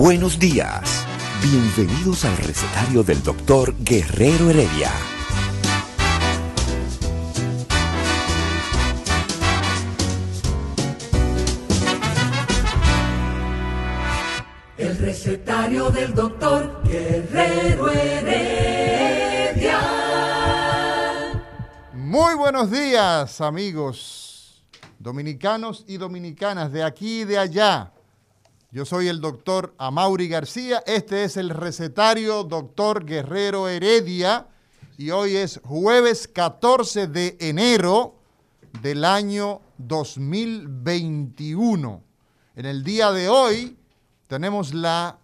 Buenos días. Bienvenidos al recetario del doctor Guerrero Heredia. El recetario del doctor Guerrero Heredia. Muy buenos días, amigos dominicanos y dominicanas de aquí y de allá. Yo soy el doctor Amauri García. Este es el recetario doctor Guerrero Heredia. Y hoy es jueves 14 de enero del año 2021. En el día de hoy tenemos la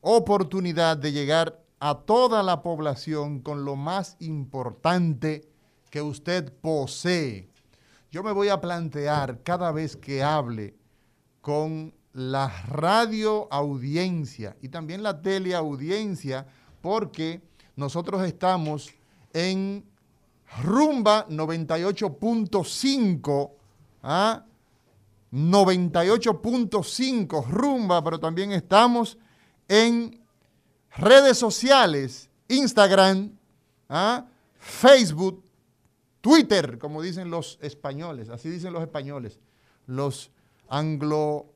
oportunidad de llegar a toda la población con lo más importante que usted posee. Yo me voy a plantear cada vez que hable con la radio audiencia y también la teleaudiencia, porque nosotros estamos en Rumba 98.5, ¿ah? 98.5 Rumba, pero también estamos en redes sociales, Instagram, ¿ah? Facebook, Twitter, como dicen los españoles, así dicen los españoles, los anglo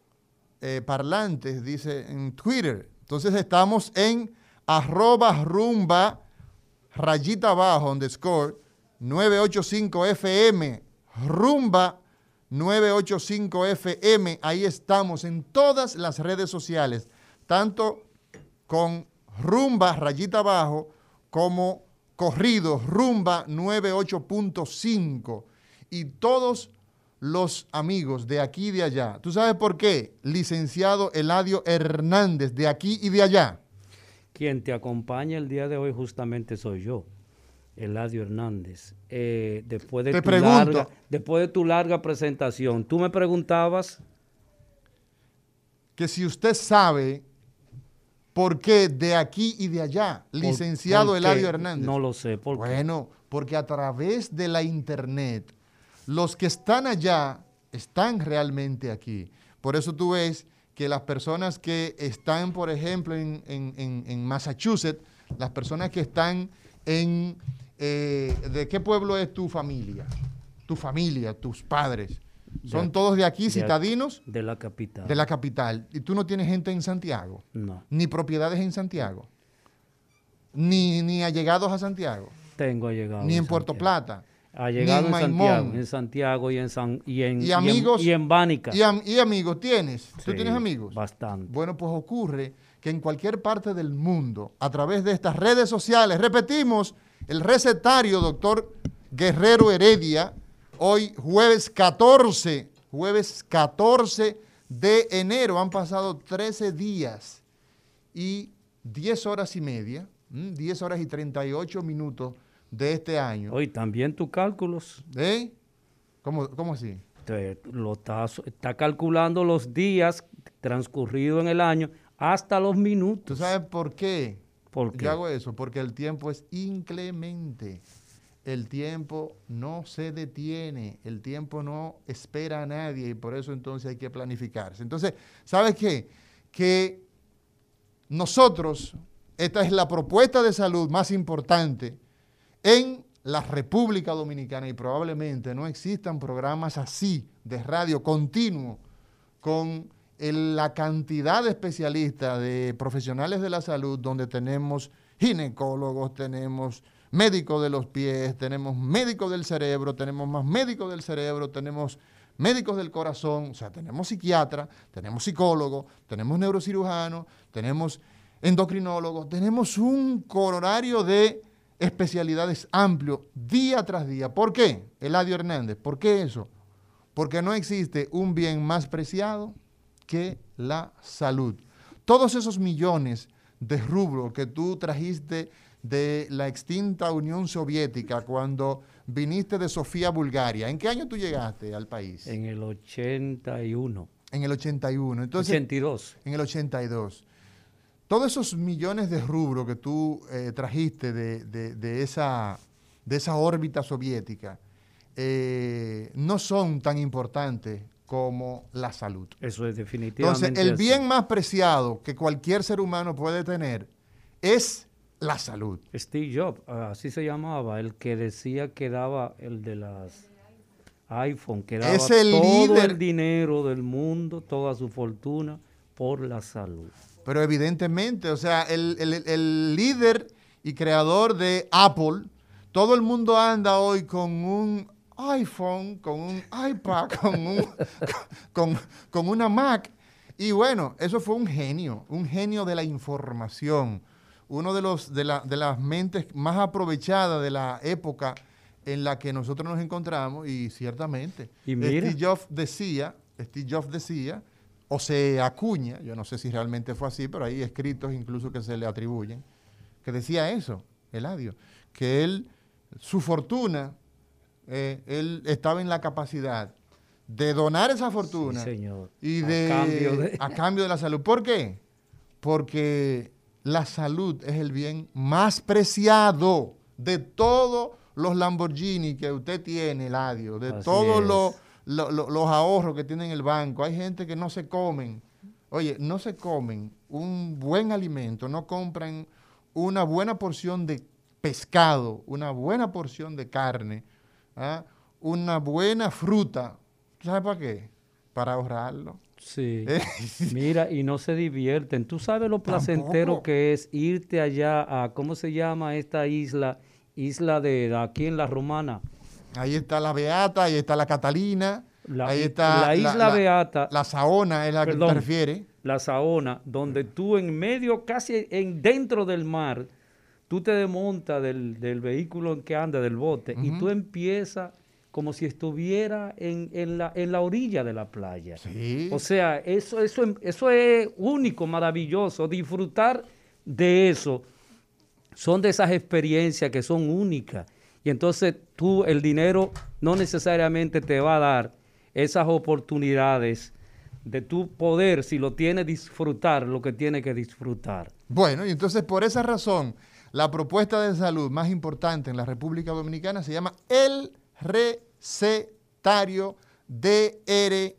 eh, parlantes, dice en Twitter. Entonces estamos en arroba rumba rayita abajo underscore 985 FM rumba 985 FM. Ahí estamos en todas las redes sociales, tanto con rumba rayita abajo como corrido rumba 98.5 y todos los amigos de aquí y de allá. ¿Tú sabes por qué? Licenciado Eladio Hernández, de aquí y de allá. Quien te acompaña el día de hoy justamente soy yo, Eladio Hernández. Eh, después, de Te tu pregunto. larga, después de tu larga presentación, tú me preguntabas, Que si usted sabe por qué de aquí y de allá, por- licenciado por Eladio Hernández. No lo sé, ¿por qué? Bueno, porque a través de la internet, los que están allá están realmente aquí. Por eso tú ves que las personas que están, por ejemplo, en, en- en- en Massachusetts, las personas que están en... eh, ¿De qué pueblo es tu familia? Tu familia, tus padres. ¿Son todos de aquí, de- citadinos? De la capital. De la capital. ¿Y tú no tienes gente en Santiago? No, Ni propiedades en Santiago. Ni, ni allegados a Santiago. tengo llegado. Ni en Puerto Santiago. Plata. Llegado en Santiago, en Santiago y en San y en Y y en- amigos- y en Bánica. ¿Y, am- y amigos tienes? ¿Tú Sí, tienes amigos? Bastante. Bueno, pues ocurre que en cualquier parte del mundo, a través de estas redes sociales, repetimos, el recetario, doctor Guerrero Heredia, hoy jueves 14, jueves 14 de enero, han pasado 13 días y 10 horas y media, mm, 10 horas y 38 minutos de este año. Hoy también tus cálculos. ¿Eh? ¿Cómo, cómo así? te lo está, está calculando los días transcurridos en el año hasta los ¿Tú minutos. sabes por qué? ¿Por qué? Yo hago eso porque el tiempo es inclemente. El tiempo no se detiene, el tiempo no espera a nadie y por eso entonces hay que planificarse. Entonces, ¿sabes qué? Que nosotros, esta es la propuesta de salud más importante en la República Dominicana y probablemente no existan programas así de radio continuo con la cantidad de especialistas, de profesionales de la salud, donde tenemos ginecólogos, tenemos médicos de los pies, tenemos médicos del cerebro, tenemos más médicos del cerebro, tenemos médicos del corazón, o sea, tenemos psiquiatra, tenemos psicólogos, tenemos neurocirujanos, tenemos endocrinólogos, tenemos un coronario de especialidades amplio día tras día. ¿Por qué, Eladio Hernández? ¿Por qué eso? Porque no existe un bien más preciado que la salud. Todos esos millones de rubros que tú trajiste de la extinta Unión Soviética cuando viniste de Sofía, Bulgaria. ¿En qué año tú llegaste al país? En el 81. En el 81. Entonces, 82. En el 82. Todos esos millones de rubros que tú eh, trajiste de, esa, de esa órbita soviética eh, no son tan importantes como la salud. Eso es definitivamente. Entonces, el bien más preciado que cualquier ser humano puede tener es la salud. Steve Jobs, así se llamaba, el que decía que daba el de las iPhone, que daba todo el dinero del mundo, toda su fortuna por la salud. Pero evidentemente, o sea, el, el líder y creador de Apple, todo el mundo anda hoy con un iPhone, con un iPad, con, con, una Mac. Y bueno, eso fue un genio, un genio de la información, uno de, los, de, de las mentes más aprovechadas de la época en la que nosotros nos encontramos y ciertamente. Steve Jobs decía, Steve Jobs decía, o se acuña, yo no sé si realmente fue así, pero hay escritos incluso que se le atribuyen, que decía eso, Eladio, que él, su fortuna eh, él estaba en la capacidad de donar esa fortuna y de a, cambio de... a cambio de la salud. ¿Por qué? Porque la salud es el bien más preciado de todos los Lamborghini que usted tiene, Ladio, de todos los, los ahorros que tiene en el banco. Hay gente que no se comen, oye, no se comen un buen alimento, no compran una buena porción de pescado, una buena porción de carne, ¿ah? una buena fruta. ¿Sabes para qué? Para ahorrarlo. Sí. Eh. Mira, y no se divierten. Tú sabes lo placentero que es irte allá a, ¿cómo se llama esta isla? Isla de, aquí en la Romana. Ahí está la Beata, ahí está la Catalina. La, ahí está la isla Beata. La Saona es la que te refiere. La Saona, donde tú en medio, casi en dentro del mar, tú te desmontas del, vehículo en que anda, del bote, y tú empiezas como si estuviera en, la, en la orilla de la playa. O sea, eso, eso, eso es único, maravilloso. Disfrutar de eso son de esas experiencias que son únicas. Y entonces tú, el dinero no necesariamente te va a dar esas oportunidades de tu poder, si lo tienes, disfrutar lo que tiene que disfrutar. Bueno, y entonces por esa razón la propuesta de salud más importante en la República Dominicana se llama el recetario DR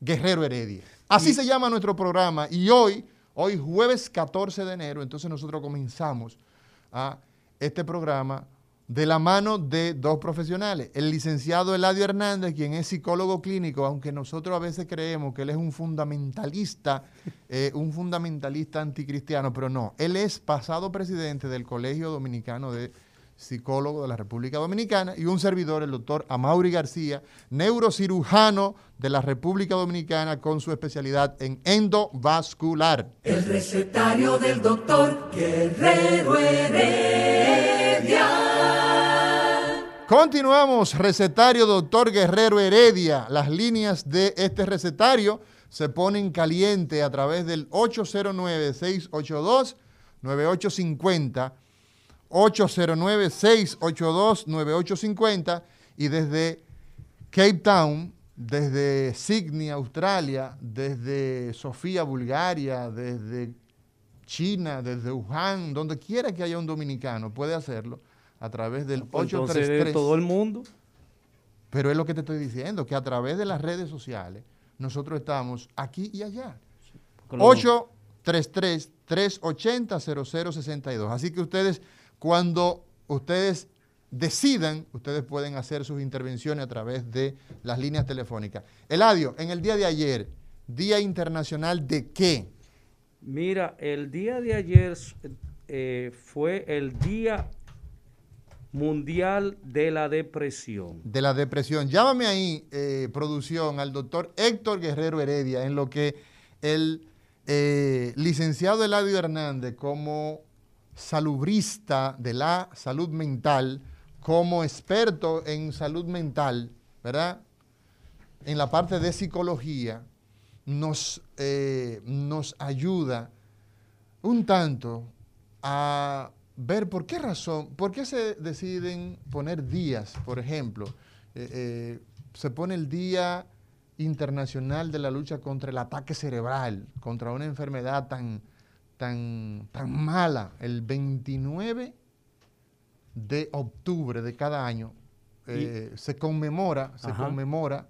Guerrero Heredia. Así se llama nuestro programa y hoy, hoy jueves 14 de enero, entonces nosotros comenzamos a este programa de la mano de dos profesionales. El licenciado Eladio Hernández, quien es psicólogo clínico, aunque nosotros a veces creemos que él es un fundamentalista, eh, un fundamentalista anticristiano, pero no, él es pasado presidente del Colegio Dominicano de Psicólogos de la República Dominicana, y un servidor, el doctor Amaury García, neurocirujano de la República Dominicana con su especialidad en endovascular. El recetario del doctor Guerrero Heredia. Continuamos, recetario doctor Guerrero Heredia. Las líneas de este recetario se ponen caliente a través del 809-682-9850, 809-682-9850 y desde Cape Town, desde Sydney, Australia, desde Sofía, Bulgaria, desde China, desde Wuhan, donde quiera que haya un dominicano, puede hacerlo a través del 833. Pues de todo el mundo. Pero es lo que te estoy diciendo, que a través de las redes sociales nosotros estamos aquí y allá. 833-380-0062. Así que ustedes, cuando ustedes decidan, ustedes pueden hacer sus intervenciones a través de las líneas telefónicas. Eladio, en el día de ayer, Día Internacional de qué? Mira, el día de ayer eh, fue el Día Mundial de la Depresión. De la depresión. Llámame ahí, eh, producción, al doctor Héctor Guerrero Heredia, en lo que el eh, licenciado Eladio Hernández, como salubrista de la salud mental, como experto en salud mental, ¿verdad? En la parte de psicología, nos, eh, nos ayuda un tanto a ver por qué razón, por qué se deciden poner días, por ejemplo. Eh, eh, se pone el Día Internacional de la Lucha contra el Ataque Cerebral, contra una enfermedad tan, tan, tan mala, el 29 de octubre de cada año. Eh, se conmemora, se conmemora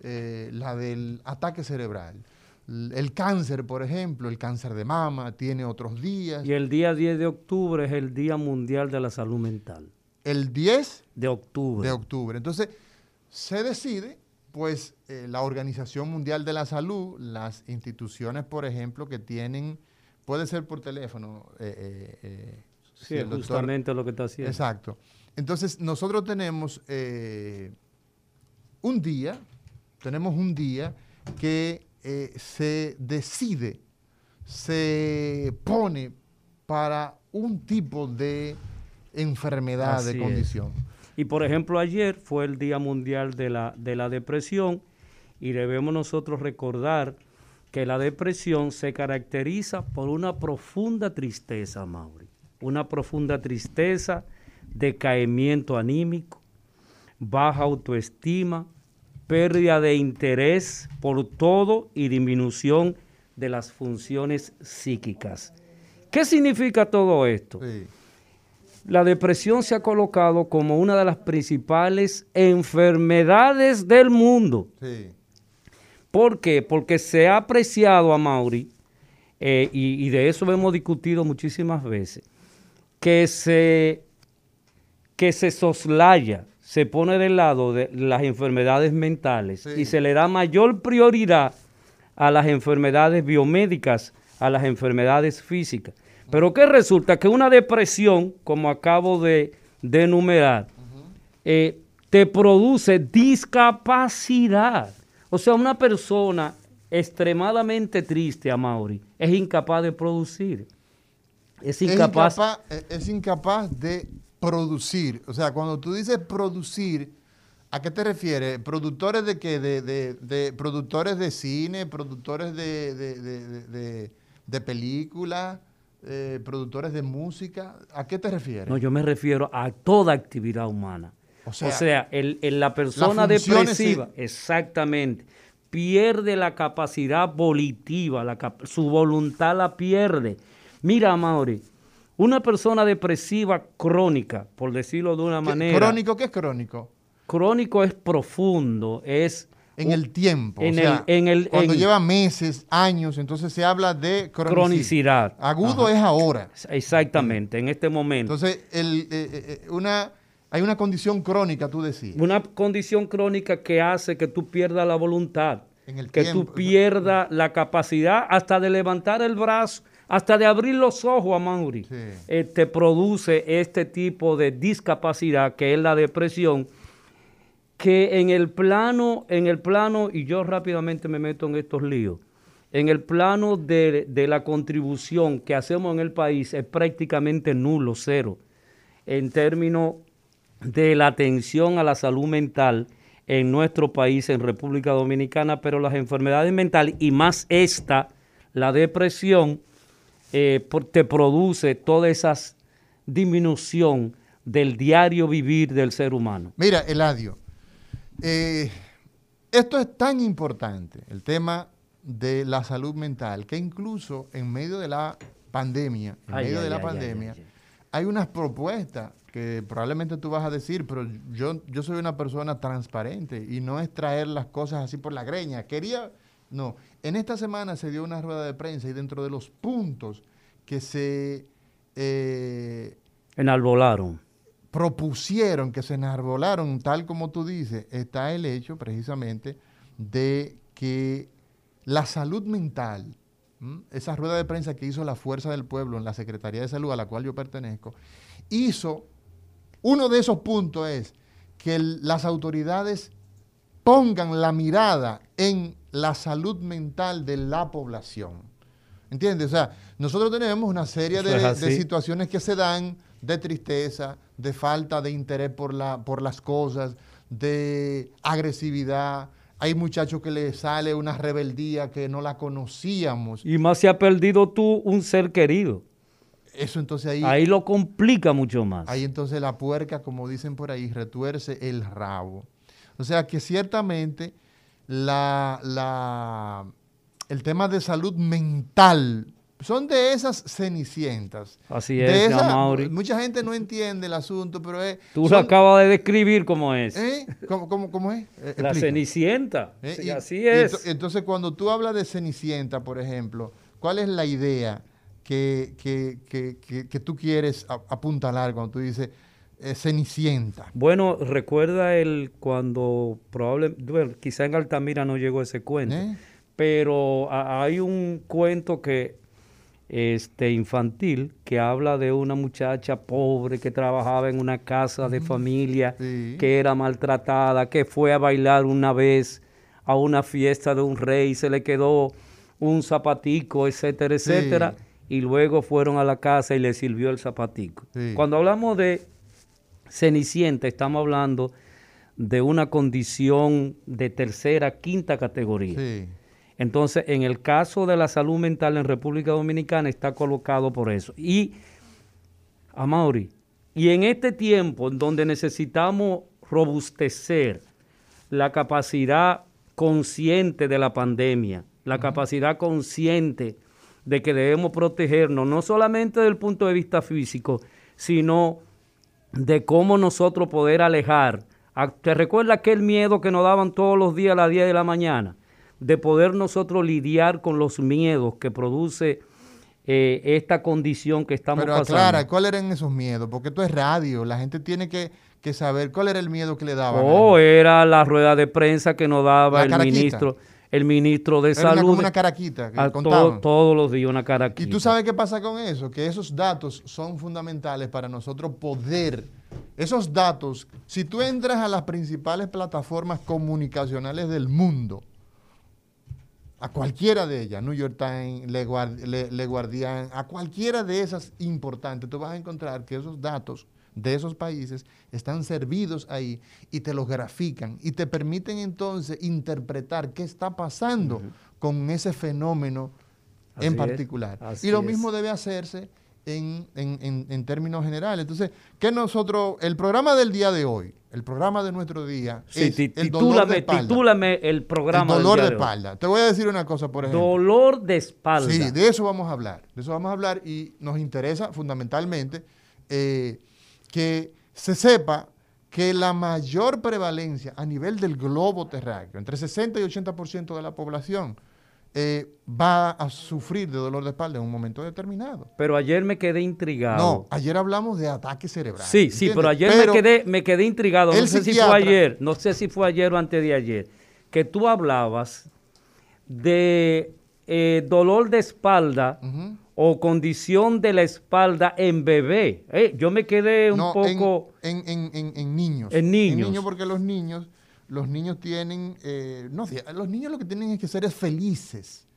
la del ataque cerebral. El cáncer, por ejemplo, el cáncer de mama, tiene otros días. Y el día 10 de octubre es el Día Mundial de la Salud Mental. El 10 de octubre. De octubre. Entonces, se decide, pues, eh, la Organización Mundial de la Salud, las instituciones, por ejemplo, que tienen, puede ser por teléfono. Eh, eh, sí, justamente lo que está haciendo. Exacto. Entonces, nosotros tenemos un día, tenemos un día que eh, se decide, se pone para un tipo de enfermedad, de condición. Y por ejemplo, ayer fue el Día Mundial de la, de la Depresión y debemos nosotros recordar que la depresión se caracteriza por una profunda tristeza, Mauri. Una profunda tristeza, decaimiento anímico, baja autoestima, pérdida de interés por todo y disminución de las funciones psíquicas. ¿Qué significa todo esto? La depresión se ha colocado como una de las principales enfermedades del mundo. ¿Por qué? Porque se ha apreciado a Mauri, eh, y, y, de eso hemos discutido muchísimas veces, que se, que se soslaya se pone del lado de las enfermedades mentales y se le da mayor prioridad a las enfermedades biomédicas, a las enfermedades físicas. Pero ¿qué resulta? Que una depresión, como acabo de, enumerar, eh, te produce discapacidad. O sea, una persona extremadamente triste, a Mauri, es incapaz de producir. Es incapaz, es incapaz de producir. O sea, cuando tú dices producir, ¿a qué te refieres? ¿Productores de qué? De, de, productores de cine, productores de, de películas, eh, productores de música. ¿A qué te refieres? No, yo me refiero a toda actividad humana. O sea, el, la persona depresiva, exactamente, pierde la capacidad volitiva, la, su voluntad la pierde. Mira, Mauri, una persona depresiva crónica, por decirlo de una manera. ¿Crónico qué es crónico? Crónico es profundo, es... En el tiempo, en el, en el, cuando lleva meses, años, entonces se habla de cronicidad. Agudo es ahora. Exactamente, en este momento. Entonces, el, eh, eh, eh, una, hay una condición crónica, tú decías. Una condición crónica que hace que tú pierdas la voluntad, que tú pierdas la capacidad hasta de levantar el brazo hasta de abrir los ojos a Mauri, te este, produce este tipo de discapacidad que es la depresión, que en el plano, en el plano, y yo rápidamente me meto en estos líos, en el plano de, de la contribución que hacemos en el país es prácticamente nulo, cero, en términos de la atención a la salud mental en nuestro país, en República Dominicana, pero las enfermedades mentales y más esta, la depresión, eh, te produce toda esa disminución del diario vivir del ser humano. Mira, Eladio, eh, esto es tan importante, el tema de la salud mental, que incluso en medio de la pandemia, en medio de la pandemia, hay unas propuestas que probablemente tú vas a decir, pero yo, yo soy una persona transparente y no es traer las cosas así por la greña. Quería, no, en esta semana se dio una rueda de prensa y dentro de los puntos que se... Eh, enarbolaron. Propusieron, que se enarbolaron, tal como tú dices, está el hecho precisamente de que la salud mental, esa rueda de prensa que hizo la Fuerza del Pueblo en la Secretaría de Salud a la cual yo pertenezco, hizo, uno de esos puntos es que las autoridades pongan la mirada en la salud mental de la población. ¿Entiendes? O sea, nosotros tenemos una serie de, situaciones que se dan de tristeza, de falta de interés por, la, por las cosas, de agresividad. Hay muchachos que les sale una rebeldía que no la conocíamos. Y más se ha perdido tú un ser querido. Eso entonces ahí, Ahí lo complica mucho más. ahí entonces la puerca, como dicen por ahí, retuerce el rabo. O sea que ciertamente la, la- el tema de salud mental son de esas cenicientas. Así De es, esa- Amaury. mucha gente no entiende el asunto, pero es... Tú lo acabas de describir como es. ¿Eh? ¿Cómo, cómo- cómo es? Eh, La cenicienta. ¿Eh? Sí, Y- así es. ento- entonces, cuando tú hablas de Cenicienta, por ejemplo, ¿cuál es la idea que, que- que- que- tú quieres apuntalar cuando tú dices eh, Cenicienta? Bueno, recuerda el cuando probablemente, bueno, quizá en Altamira no llegó ese cuento, ¿Eh? pero a- hay un cuento que este infantil que habla de una muchacha pobre que trabajaba en una casa de familia, Sí. que era maltratada, que fue a bailar una vez a una fiesta de un rey, se le quedó un zapatico, etcétera, etcétera, y luego fueron a la casa y le sirvió el zapatico. Sí. Cuando hablamos de Cenicienta, estamos hablando de una condición de tercera, quinta categoría. Sí. Entonces, en el caso de la salud mental en República Dominicana está colocado por eso. Y, Amaury, y en este tiempo en donde necesitamos robustecer la capacidad consciente de la pandemia, la capacidad consciente de que debemos protegernos, no solamente desde el punto de vista físico, sino de cómo nosotros poder alejar. a- ¿Te recuerda aquel miedo que nos daban todos los días a las 10 de la mañana? De poder nosotros lidiar con los miedos que produce eh, esta condición que estamos Pero pasando. aclara, ¿cuáles eran esos miedos? Porque esto es radio, la gente tiene que, que saber cuál era el miedo que le daban. Oh, era la rueda de prensa que nos daba La el caraquita. ministro, el ministro de Era una- salud. como una caraquita que a todos los días una caraquita. Y tú sabes qué pasa con eso, que esos datos son fundamentales para nosotros poder, esos datos, si tú entras a las principales plataformas comunicacionales del mundo, a cualquiera de ellas, New York Times, Le, Guard- Le- Le Guardian, a cualquiera de esas importantes, tú vas a encontrar que esos datos de esos países están servidos ahí y te los grafican y te permiten entonces interpretar qué está pasando con ese fenómeno Así en particular. y lo es. mismo debe hacerse en, en- en- en términos generales. Entonces, que nosotros, el programa del día de hoy, el programa de nuestro día, Sí, es el dolor de espalda. titúlame el programa. el del dolor día de hoy. espalda. Te voy a decir una cosa, por ejemplo. Dolor de espalda. Sí, de eso vamos a hablar. De eso vamos a hablar y nos interesa fundamentalmente eh, que se sepa que la mayor prevalencia a nivel del globo terráqueo, entre 60 y 80% de la población, eh, va a sufrir de dolor de espalda en un momento determinado. Pero ayer me quedé intrigado. No, ayer hablamos de ataque cerebral. Sí, sí, pero ayer me, quedé, me quedé intrigado. No sé si fue ayer, no sé si fue ayer o antes de ayer, que tú hablabas de eh, dolor de espalda. O condición de la espalda en bebé. Eh, yo me quedé un No, poco... En, en- en- en niños. En niños. En niños porque los niños, los niños tienen, eh, no los niños lo que tienen es que ser es felices.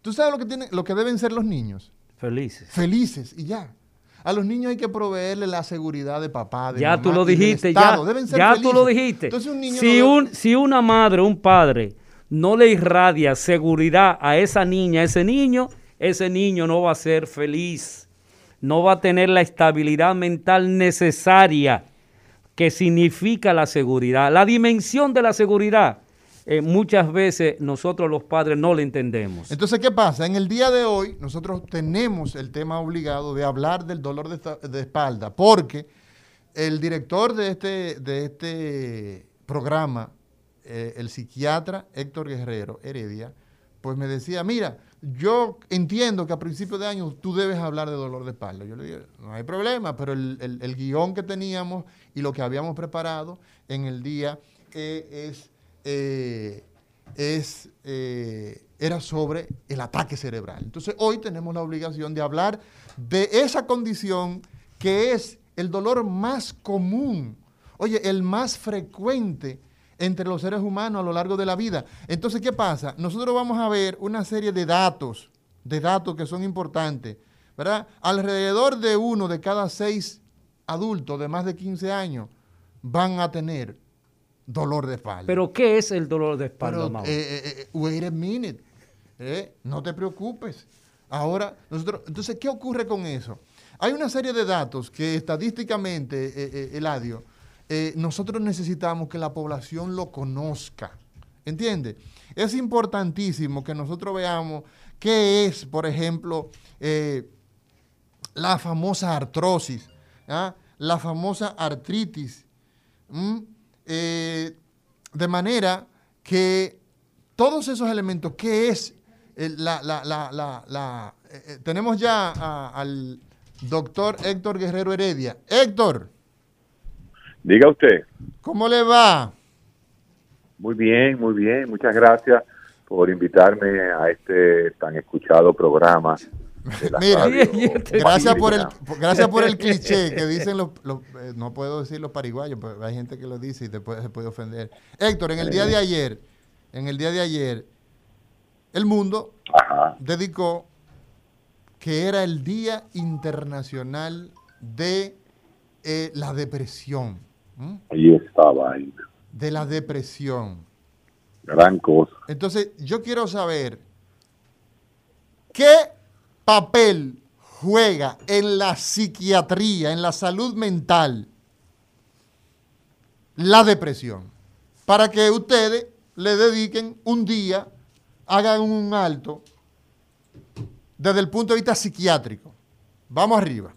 ¿Tú sabes lo que, tienen, lo que deben ser los niños? Felices. Felices y ya. A los niños hay que proveerle la seguridad de papá, de Ya mamá tú lo dijiste, ya, Estado. Deben ser ya tú lo dijiste. Entonces un niño si, no- un, si una madre, un padre, no le irradia seguridad a esa niña, a ese niño, ese niño no va a ser feliz, no va a tener la estabilidad mental necesaria que significa la seguridad. La dimensión de la seguridad, eh, muchas veces nosotros los padres no la entendemos. Entonces, ¿qué pasa? En el día de hoy, nosotros tenemos el tema obligado de hablar del dolor de espalda, porque el director de este, de este programa, eh, el psiquiatra Héctor Guerrero Heredia, pues me decía, mira, yo entiendo que a principios de año tú debes hablar de dolor de espalda. Yo le dije, no hay problema, pero el, guion que teníamos y lo que habíamos preparado en el día eh, es, eh, eh, era sobre el ataque cerebral. Entonces hoy tenemos la obligación de hablar de esa condición que es el dolor más común, oye, el más frecuente entre los seres humanos a lo largo de la vida. Entonces, ¿qué pasa? Nosotros vamos a ver una serie de datos de datos que son importantes, ¿verdad? Alrededor de uno de cada seis adultos de más de 15 años van a tener dolor de espalda. ¿Pero qué es el dolor de espalda, Pero, eh, eh, wait a minute. no te preocupes. Ahora, nosotros, entonces, ¿qué ocurre con eso? Hay una serie de datos que estadísticamente, Eladio, nosotros necesitamos que la población lo conozca. ¿Entiendes? Es importantísimo que nosotros veamos qué es, por ejemplo, eh, la famosa artrosis, ¿ah? la famosa artritis. Eh, de manera que todos esos elementos, ¿qué es la, eh, tenemos ya al doctor Héctor Guerrero Heredia. Héctor. Diga usted. ¿Cómo le va? Muy bien, muy bien. Muchas gracias por invitarme a este tan escuchado programa. Mira, gracias por el gracias por el cliché que dicen los, eh, no puedo decir los pariguayos, pero hay gente que lo dice y después se puede ofender. Héctor, en el día de ayer, en el día de ayer, el mundo dedicó que era el Día Internacional de eh, la Depresión. Ahí estaba ahí de la depresión. Gran cosa. Entonces, yo quiero saber qué papel juega en la psiquiatría, en la salud mental, la depresión, para que ustedes le dediquen un día, hagan un alto desde el punto de vista psiquiátrico. Vamos arriba.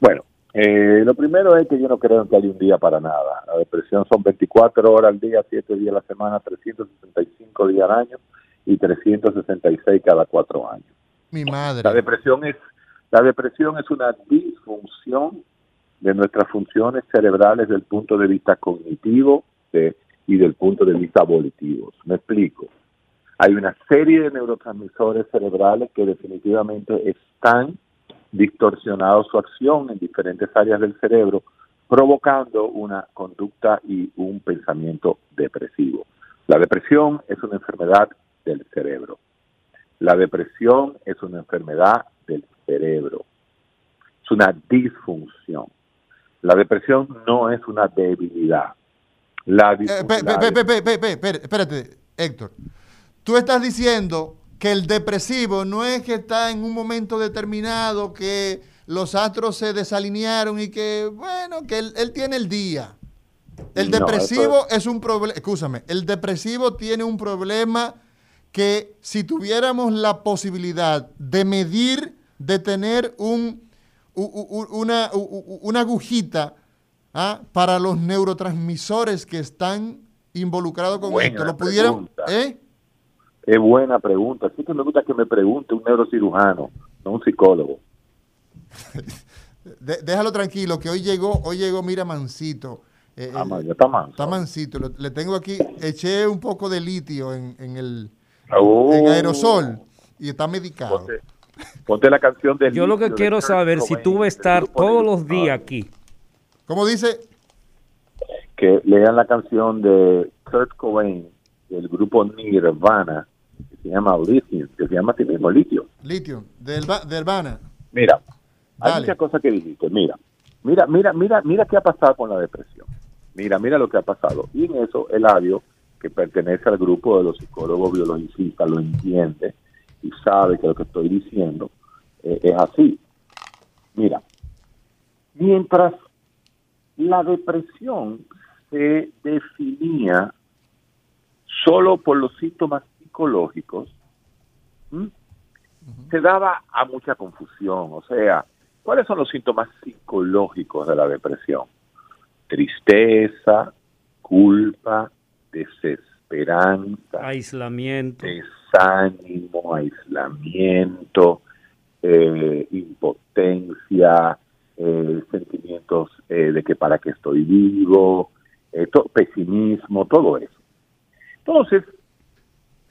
Bueno, eh, lo primero es que yo no creo que haya un día para nada. La depresión son 24 horas al día, 7 días a la semana, 365 días al año y 366 cada 4 años. Mi madre. La depresión es la depresión es una disfunción de nuestras funciones cerebrales desde el punto de vista cognitivo y del punto de vista volitivo. Me explico. Hay una serie de neurotransmisores cerebrales que definitivamente están distorsionado su acción en diferentes áreas del cerebro, provocando una conducta y un pensamiento depresivo. La depresión es una enfermedad del cerebro. La depresión es una enfermedad del cerebro. Es una disfunción. La depresión no es una debilidad. La espérate, Héctor. Tú estás diciendo que el depresivo no es que está en un momento determinado, que los astros se desalinearon y que, bueno, que él, tiene el día. El depresivo es... un problema, escúchame, el depresivo tiene un problema que si tuviéramos la posibilidad de medir, de tener un, una, una, agujita ¿ah? para los neurotransmisores que están involucrados con esto, lo pudieran... ¿eh? Es buena pregunta. Sí que me gusta que me pregunte un neurocirujano, no un psicólogo. déjalo tranquilo, que hoy llegó, hoy llegó, mira, mansito. Eh, ah, está manso. Está mansito. Le, tengo aquí, eché un poco de litio en, el en aerosol y está medicado. Ponte, la canción de Yo lo que quiero saber si tú vas a estar todos los días aquí. ¿Cómo dice? Que lean la canción de Kurt Cobain del grupo Nirvana se llama litio, que se llama a mismo litio. Litio, del, del Vana. Mira, hay muchas cosas que dijiste. Mira, mira, mira, mira, mira qué ha pasado con la depresión. Mira, mira lo que ha pasado. Y en eso Eladio, que pertenece al grupo de los psicólogos biologicistas, lo entiende y sabe que lo que estoy diciendo eh, es así. Mira, mientras la depresión se definía solo por los síntomas psicológicos, se daba a mucha confusión. O sea, ¿cuáles son los síntomas psicológicos de la depresión? Tristeza, culpa, desesperanza, aislamiento, desánimo, aislamiento, eh, impotencia, eh, sentimientos eh, de que para qué estoy vivo, pesimismo, todo eso. Entonces,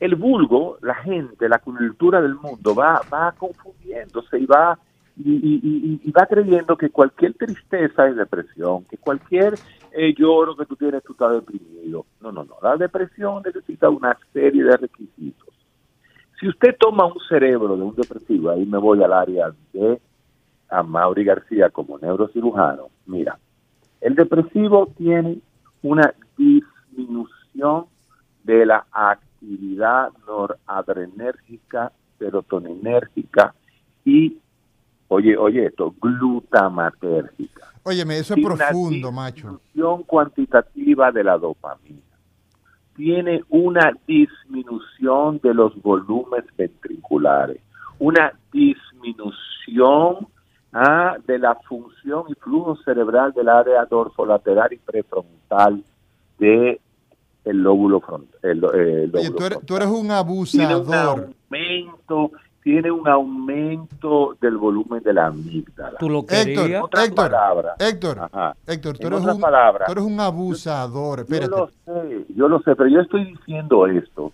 el vulgo, la gente, la cultura del mundo va, va confundiéndose y va y, va creyendo que cualquier tristeza es depresión, que cualquier eh, lloro que tú tienes, tú estás deprimido. No, no, no. La depresión necesita una serie de requisitos. Si usted toma un cerebro de un depresivo, ahí me voy al área de a Mauri García como neurocirujano, mira, el depresivo tiene una disminución de la actividad noradrenérgica, serotoninérgica y, oye, oye esto, glutamatérgica. Óyeme, eso es profundo, macho. Disminución cuantitativa de la dopamina. Tiene una disminución de los volúmenes ventriculares, una disminución ah, de la función y flujo cerebral del área dorsolateral y prefrontal de el lóbulo frontal. El, eh, Oye, tú, eres, tú, eres, un abusador. Tiene un aumento, tiene un aumento del volumen de la amígdala. Tú lo querías. Héctor, Héctor, palabras, Héctor, Ajá. Héctor, tú, eres un, palabras, tú eres un abusador. Espérate. Yo lo sé, yo lo sé, pero yo estoy diciendo esto.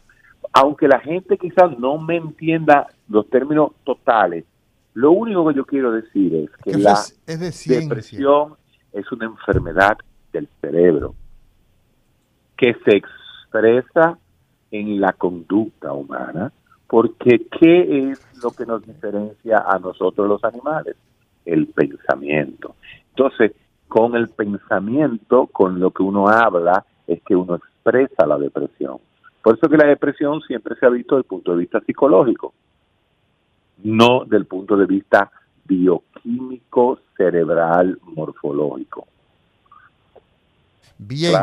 Aunque la gente quizás no me entienda los términos totales, lo único que yo quiero decir es que la es de depresión es una enfermedad del cerebro que se expresa en la conducta humana, porque ¿qué es lo que nos diferencia a nosotros los animales? El pensamiento. Entonces, con el pensamiento, con lo que uno habla, es que uno expresa la depresión. Por eso que la depresión siempre se ha visto desde el punto de vista psicológico, no del punto de vista bioquímico, cerebral, morfológico. Bien,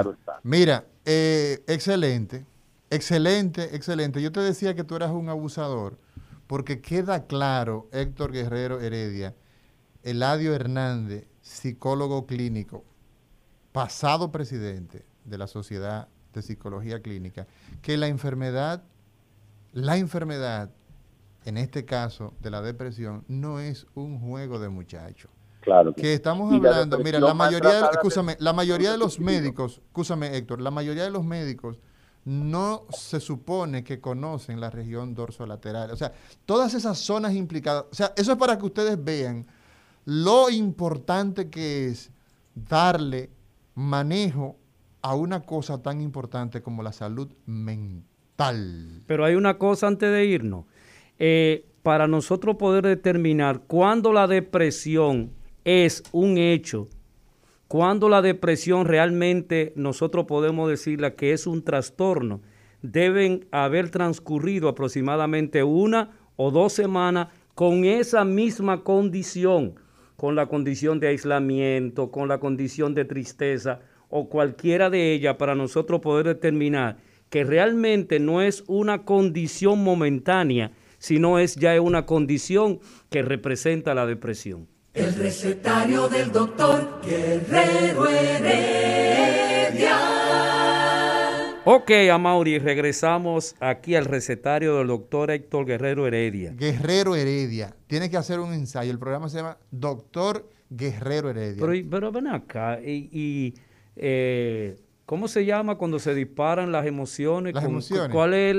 mira, eh, excelente, excelente, excelente. Yo te decía que tú eras un abusador, porque queda claro, Héctor Guerrero Heredia, Eladio Hernández, psicólogo clínico, pasado presidente de la Sociedad de Psicología Clínica, que la enfermedad, la enfermedad, en este caso de la depresión, no es un juego de muchachos. Claro. Que estamos hablando, mira, la mayoría, de, escúchame, la mayoría de los médicos, escúchame Héctor, la mayoría de los médicos no se supone que conocen la región dorsolateral. O sea, todas esas zonas implicadas, o sea, eso es para que ustedes vean lo importante que es darle manejo a una cosa tan importante como la salud mental. Pero hay una cosa antes de irnos. Eh, para nosotros poder determinar cuándo la depresión es un hecho. Cuando la depresión realmente nosotros podemos decirle que es un trastorno, deben haber transcurrido aproximadamente una o dos semanas con esa misma condición, con la condición de aislamiento, con la condición de tristeza o cualquiera de ellas para nosotros poder determinar que realmente no es una condición momentánea, sino es ya una condición que representa la depresión. El recetario del doctor Guerrero Heredia. Ok, Amaury, regresamos aquí al recetario del doctor Héctor Guerrero Heredia. Guerrero Heredia. Tiene que hacer un ensayo. El programa se llama Doctor Guerrero Heredia. Pero, pero ven acá, y, eh, ¿cómo se llama cuando se disparan las emociones? Las emociones. ¿Cuál es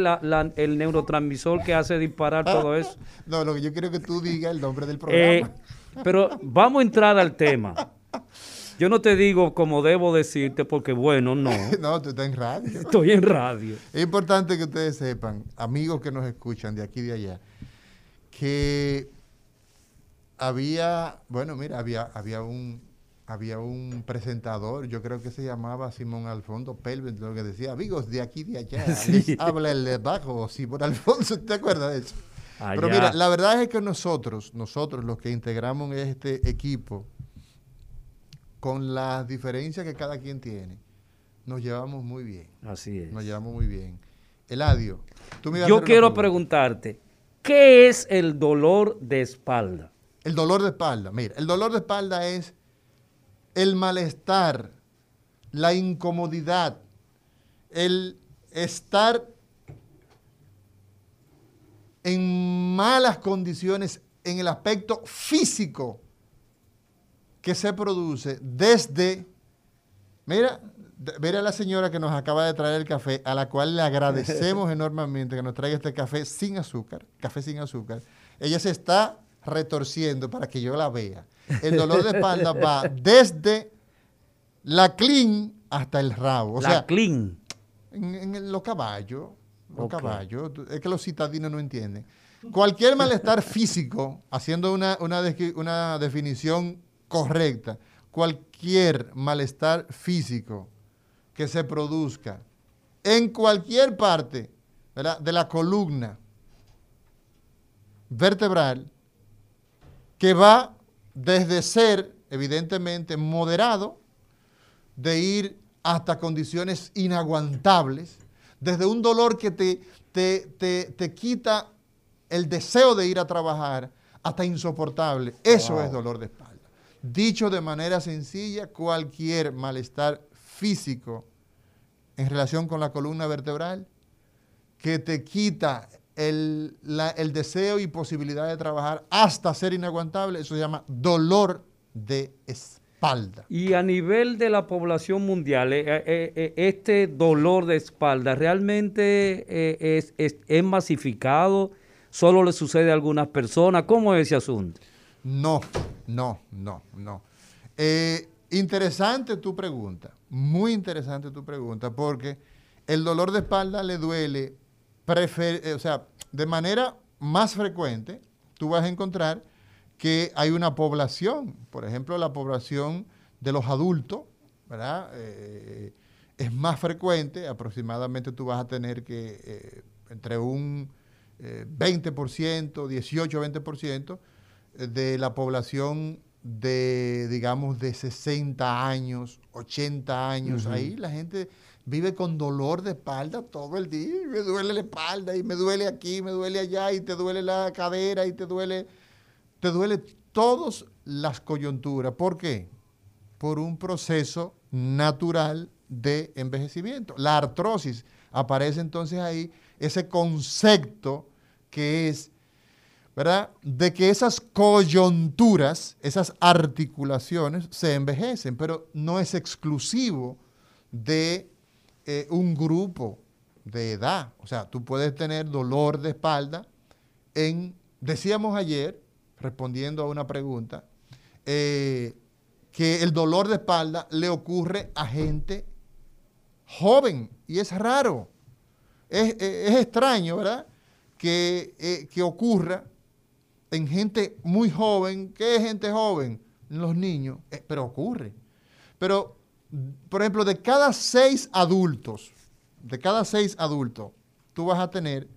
el neurotransmisor que hace disparar todo eso? No, lo que yo quiero que tú digas el nombre del programa. Eh, pero vamos a entrar al tema. Yo no te digo como debo decirte porque, bueno, no. No, tú estás en radio. Estoy en radio. Es importante que ustedes sepan, amigos que nos escuchan de aquí y de allá, que había, bueno, mira, había, había un había un presentador, yo creo que se llamaba Simón Alfonso Pelvin, lo que decía, amigos de aquí y de allá, habla el bajo, Simón Alfonso, ¿te acuerdas de eso? Pero mira, la verdad es que nosotros, nosotros los que integramos este equipo, con las diferencias que cada quien tiene, nos llevamos muy bien. Así es. Nos llevamos muy bien. Eladio, tú me Yo quiero preguntarte, ¿qué es el dolor de espalda? El dolor de espalda, mira, el dolor de espalda es el malestar, la incomodidad, el estar en malas condiciones en el aspecto físico que se produce desde, mira, mira a la señora que nos acaba de traer el café, a la cual le agradecemos enormemente que nos traiga este café sin azúcar, café sin azúcar. Ella se está retorciendo para que yo la vea. El dolor de espalda va desde la clean hasta el rabo. O la sea, clean. En, en los caballos los Ok. caballos. Es que los citadinos no entienden. Cualquier malestar físico, haciendo una, una, definición correcta, cualquier malestar físico que se produzca en cualquier parte ¿verdad? de la columna vertebral, que va desde ser, evidentemente, moderado, de ir hasta condiciones inaguantables, desde un dolor que te, te, te, te quita el deseo de ir a trabajar, hasta insoportable. Eso Wow. es dolor de espalda. Dicho de manera sencilla, cualquier malestar físico en relación con la columna vertebral que te quita el, la- el deseo y posibilidad de trabajar hasta ser inaguantable, eso se llama dolor de espalda. Y a nivel de la población mundial, eh, eh, eh, este dolor de espalda realmente eh, es, es- es masificado, solo le sucede a algunas personas. ¿Cómo es ese asunto? No, no, no, no. Interesante tu pregunta, muy interesante tu pregunta, porque el dolor de espalda le duele, o sea, de manera más frecuente, tú vas a encontrar que hay una población, por ejemplo, la población de los adultos, ¿verdad? Eh, es más frecuente, aproximadamente tú vas a tener que eh, entre un eh, 20%, 18-20% de la población de, digamos, de 60 años, 80 años. Ahí la gente vive con dolor de espalda todo el día. y Me duele la espalda y me duele aquí, me duele allá y te duele la cadera y te duele, te duele todas las coyunturas. ¿Por qué? Por un proceso natural de envejecimiento. La artrosis aparece entonces ahí ese concepto que es ¿verdad? De que esas coyunturas, esas articulaciones se envejecen, pero no es exclusivo de eh, un grupo de edad. O sea, tú puedes tener dolor de espalda en, decíamos ayer, respondiendo a una pregunta, eh, que el dolor de espalda le ocurre a gente joven y es raro. Es, es- es extraño, ¿verdad? Que, eh, que ocurra en gente muy joven. ¿Qué es gente joven? Los niños. Eh, pero ocurre. Pero, por ejemplo, de cada seis adultos, de cada seis adultos, tú vas a tener,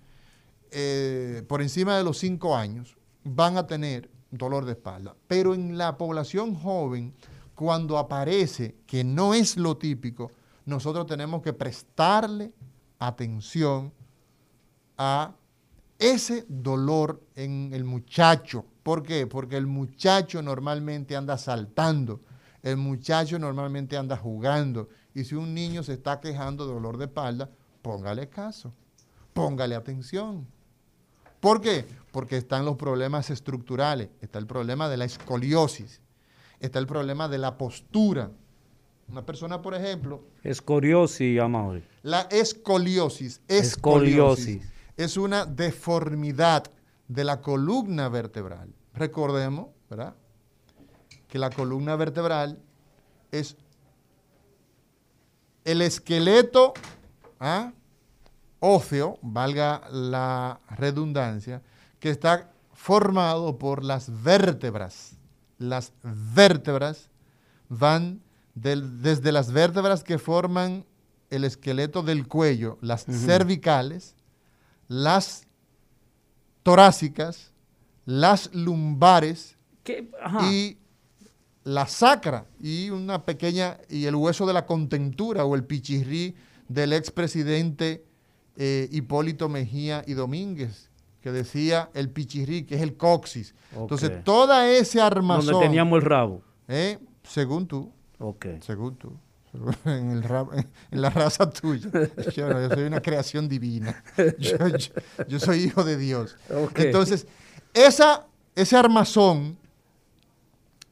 eh, por encima de los cinco años, van a tener dolor de espalda. Pero en la población joven, cuando aparece, que no es lo típico, nosotros tenemos que prestarle atención a ese dolor en el muchacho. ¿Por qué? Porque el muchacho normalmente anda saltando, el muchacho normalmente anda jugando. Y si un niño se está quejando de dolor de espalda, póngale caso, póngale atención. ¿Por qué? Porque están los problemas estructurales, está el problema de la escoliosis, está el problema de la postura. Una persona, por ejemplo, Escoriosis, Amaury. la escoliosis, escoliosis, Escoliosis. es una deformidad de la columna vertebral. Recordemos, ¿verdad? Que la columna vertebral es el esqueleto ¿ah? Óseo, valga la redundancia, que está formado por las vértebras. Las vértebras van del- desde las vértebras que forman el esqueleto del cuello, las cervicales, las torácicas, las lumbares ¿Qué? Ajá. y la sacra y una pequeña y el hueso de la contentura o el pichirrí del expresidente eh, Hipólito Mejía y Domínguez que decía el pichirrí que es el coxis. Entonces toda ese armazón, Donde teníamos el rabo. eh, según tú, Ok. según tú, en, el en la raza tuya, yo, soy una creación divina, yo, yo- yo soy hijo de Dios. Entonces esa, ese armazón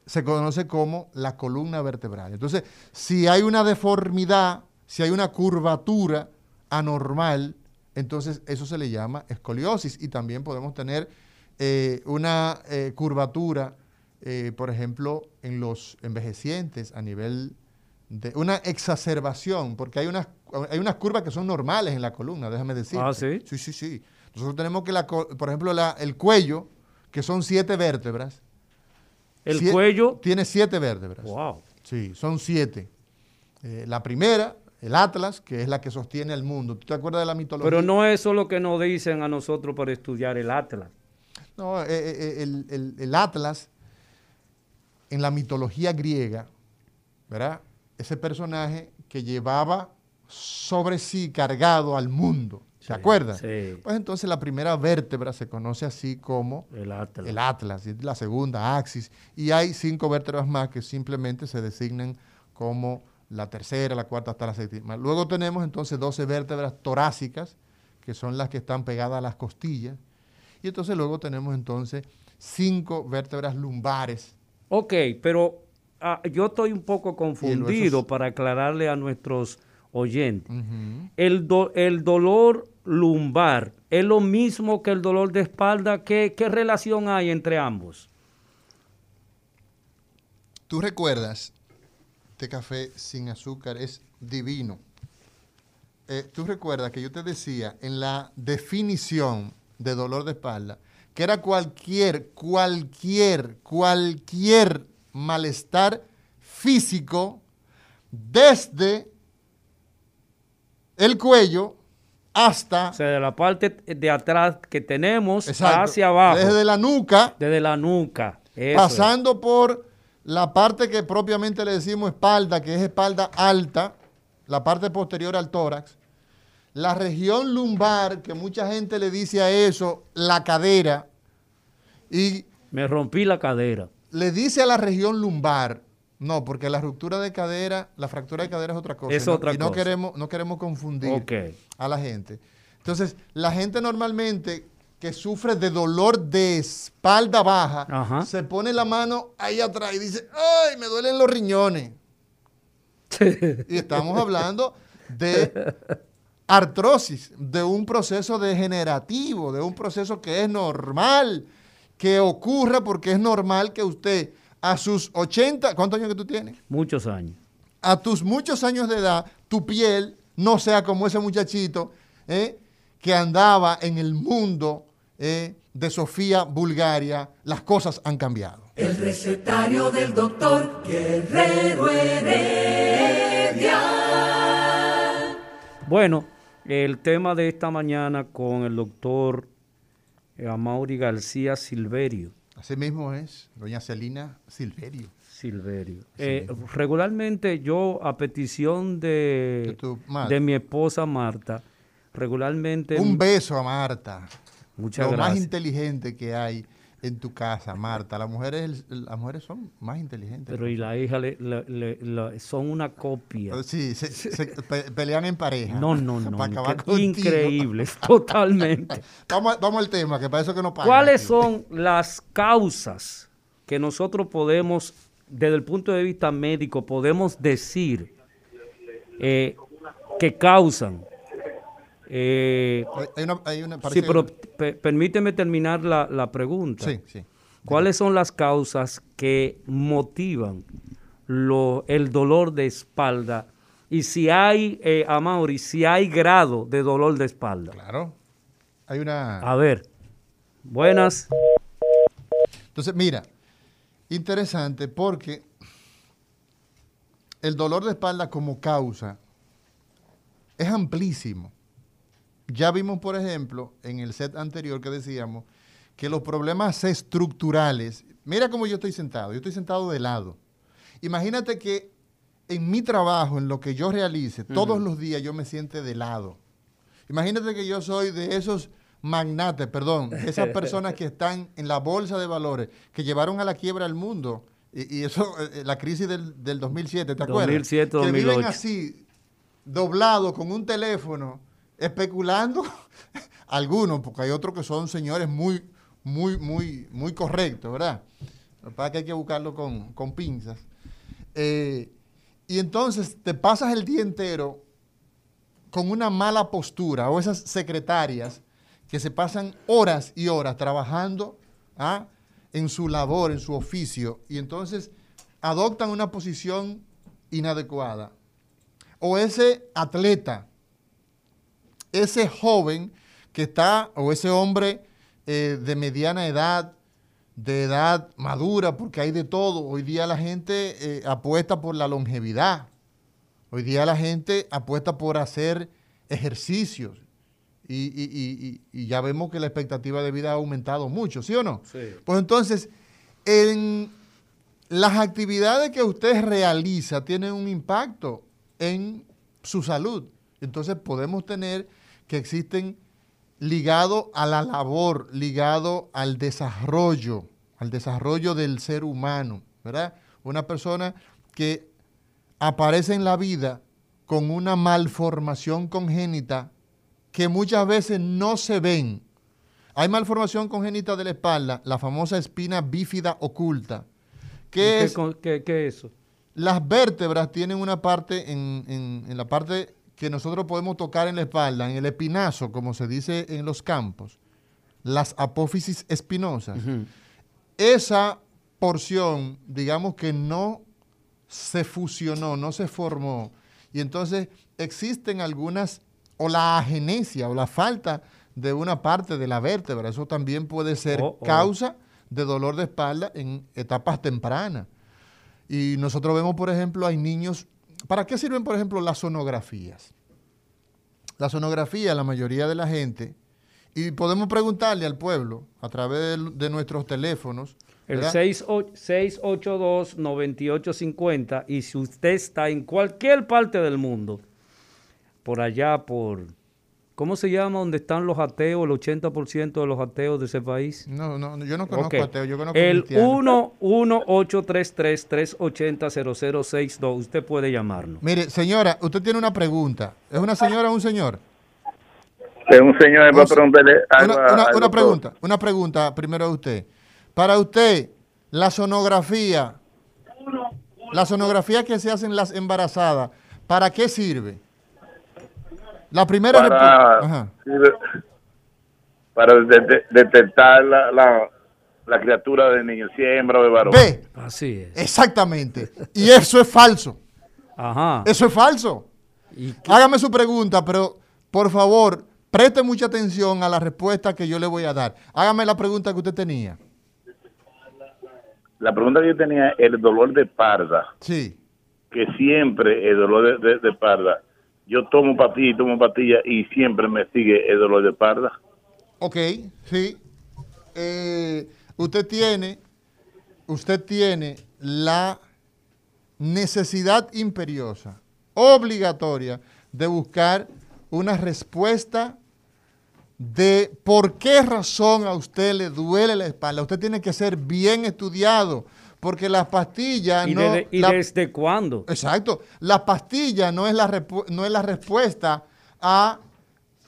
se conoce como la columna vertebral. Entonces, si hay una deformidad, si hay una curvatura anormal, entonces eso se le llama escoliosis. Y también podemos tener eh, una eh, curvatura, eh, por ejemplo, en los envejecientes a nivel de una exacerbación, porque hay unas, hay unas curvas que son normales en la columna, déjame decir. Ah, ¿sí? Sí, sí, sí. Nosotros tenemos que, la, por ejemplo, la- el cuello, que son siete vértebras. El cuello. Tiene siete vértebras. Wow. Sí, son siete. Eh, la primera, el Atlas, que es la que sostiene al mundo. ¿Tú te acuerdas de la mitología? Pero no es eso lo que nos dicen a nosotros para estudiar el Atlas. No, eh, eh, eh, el, el- el Atlas, en la mitología griega, ¿verdad? Ese personaje que llevaba sobre sí cargado al mundo. ¿Se acuerdan? sí. Pues entonces la primera vértebra se conoce así como El Atlas. el Atlas, y la segunda Axis, y hay cinco vértebras más que simplemente se designan como la tercera, la cuarta hasta la séptima. Luego tenemos entonces 12 vértebras torácicas, que son las que están pegadas a las costillas, y entonces luego tenemos entonces cinco vértebras lumbares. Ok, pero ah, yo estoy un poco confundido para aclararle a nuestros oyentes. el, do- el dolor lumbar es lo mismo que el dolor de espalda. ¿Qué, qué relación hay entre ambos? Tú recuerdas, este café sin azúcar es divino. Eh, Tú recuerdas que yo te decía en la definición de dolor de espalda que era cualquier, cualquier, cualquier malestar físico desde el cuello hasta O sea, de la parte de atrás que tenemos exacto, hacia abajo. desde la nuca Desde la nuca. Eso es. pasando por la parte que propiamente le decimos espalda, que es espalda alta, la parte posterior al tórax, la región lumbar, que mucha gente le dice a eso, la cadera, y Me rompí la cadera. le dice a la región lumbar, no, porque la ruptura de cadera, la fractura de cadera es otra cosa. Es y no- otra y no cosa. queremos, no queremos confundir a la gente. Entonces, la gente normalmente que sufre de dolor de espalda baja, Ajá. se pone la mano ahí atrás y dice, ¡ay, me duelen los riñones! y estamos hablando de artrosis, de un proceso degenerativo, de un proceso que es normal, que ocurra porque es normal que usted a sus 80, ¿cuántos años que tú tienes? Muchos años. a tus muchos años de edad, tu piel no sea como ese muchachito ¿eh? que andaba en el mundo ¿eh? de Sofía Bulgaria. Las cosas han cambiado. El recetario del doctor Guerrero Heredia. Bueno, el tema de esta mañana con el doctor Amaury García Silverio. Así mismo es, doña Celina Silverio. Silverio. Eh, regularmente yo, a petición de, De tu madre. de mi esposa Marta, regularmente... Un beso a Marta. Muchas Lo más inteligente que hay en tu casa, Marta. Las mujeres, las mujeres son más inteligentes. Pero y la hija le- le- le- la- son una copia. Sí, se, se pe- pelean en pareja. No, no, no. Para acabar increíbles, totalmente. Vamos, vamos al tema, que para eso que no pagan ¿Cuáles aquí. son las causas que nosotros podemos, desde el punto de vista médico, podemos decir eh, que causan? eh, Hay- una, hay una sí, pero pe- permíteme terminar la, la pregunta. Sí, sí. ¿Cuáles son las causas que motivan lo- el dolor de espalda? Y si hay, eh, Amaury, si hay grado de dolor de espalda. Claro. Hay una. A ver. Buenas. Entonces, mira, interesante porque el dolor de espalda como causa es amplísimo. Ya vimos, por ejemplo, en el set anterior que decíamos que los problemas estructurales, mira cómo yo estoy sentado, yo estoy sentado de lado. Imagínate que en mi trabajo, en lo que yo realice, todos los días yo me siente de lado. Imagínate que yo soy de esos magnates, perdón, esas personas que están en la bolsa de valores, que llevaron a la quiebra al mundo. Y, y eso, eh, la crisis del, del 2007, ¿te acuerdas? 2007, Que viven 2008. así, doblados, con un teléfono, especulando. Algunos, porque hay otros que son señores muy, muy, muy, muy correctos, ¿verdad? Lo que pasa es que hay que buscarlo con, con pinzas. Eh, y entonces te pasas el día entero con una mala postura, o esas secretarias que se pasan horas y horas trabajando ¿ah? en su labor, en su oficio, y entonces adoptan una posición inadecuada, o ese atleta, ese joven que está, o ese hombre eh, de mediana edad, de edad madura, porque hay de todo. Hoy día la gente eh, apuesta por la longevidad. Hoy día la gente apuesta por hacer ejercicios. Y, y, ya vemos que la expectativa de vida ha aumentado mucho, ¿sí o no? Sí. Pues entonces, en las actividades que usted realiza tienen un impacto en su salud. Entonces podemos tener que existen ligado a la labor, ligado al desarrollo, al desarrollo del ser humano, ¿verdad? Una persona que aparece en la vida con una malformación congénita que muchas veces no se ven. Hay malformación congénita de la espalda, la famosa espina bífida oculta. ¿Qué, es, qué, qué eso? Las vértebras tienen una parte en, en la parte que nosotros podemos tocar en la espalda, en el espinazo, como se dice en los campos, las apófisis espinosas, esa porción, digamos que no se fusionó, no se formó. Y entonces existen algunas, o la agenesia, o la falta de una parte de la vértebra. Eso también puede ser oh, oh. causa de dolor de espalda en etapas tempranas. Y nosotros vemos, por ejemplo, hay niños ¿Para qué sirven, por ejemplo, las sonografías? La sonografía, la mayoría de la gente, y podemos preguntarle al pueblo a través de, nuestros teléfonos. El 682-9850, y si usted está en cualquier parte del mundo, por allá, por ¿Cómo se llama donde están los ateos, el 80% de los ateos de ese país? No, no, yo no conozco ateos, yo conozco El 11833-380-0062, usted puede llamarnos. Mire, señora, usted tiene una pregunta. ¿Es una señora o un señor? Es un señor, va a una, una pregunta, una pregunta primero a usted. Para usted, la sonografía, la sonografía que se hacen las embarazadas, ¿para qué sirve? La primera para, para detectar la, la, criatura de niño, siembra o de varón. Ve, así es. Exactamente. Y eso es falso. Ajá. Eso es falso. Hágame su pregunta, pero por favor, preste mucha atención a la respuesta que yo le voy a dar. Hágame la pregunta que usted tenía. La pregunta que yo tenía, el dolor de parda. Sí. Que siempre el dolor de, de parda yo tomo pastillas y tomo pastillas y siempre me sigue el dolor de parda. Ok, sí. Eh, usted tiene, usted tiene la necesidad imperiosa, obligatoria, de buscar una respuesta de por qué razón a usted le duele la espalda. Usted tiene que ser bien estudiado porque las pastillas no... ¿Y desde cuándo? Exacto. La pastilla no es la, no es la respuesta a,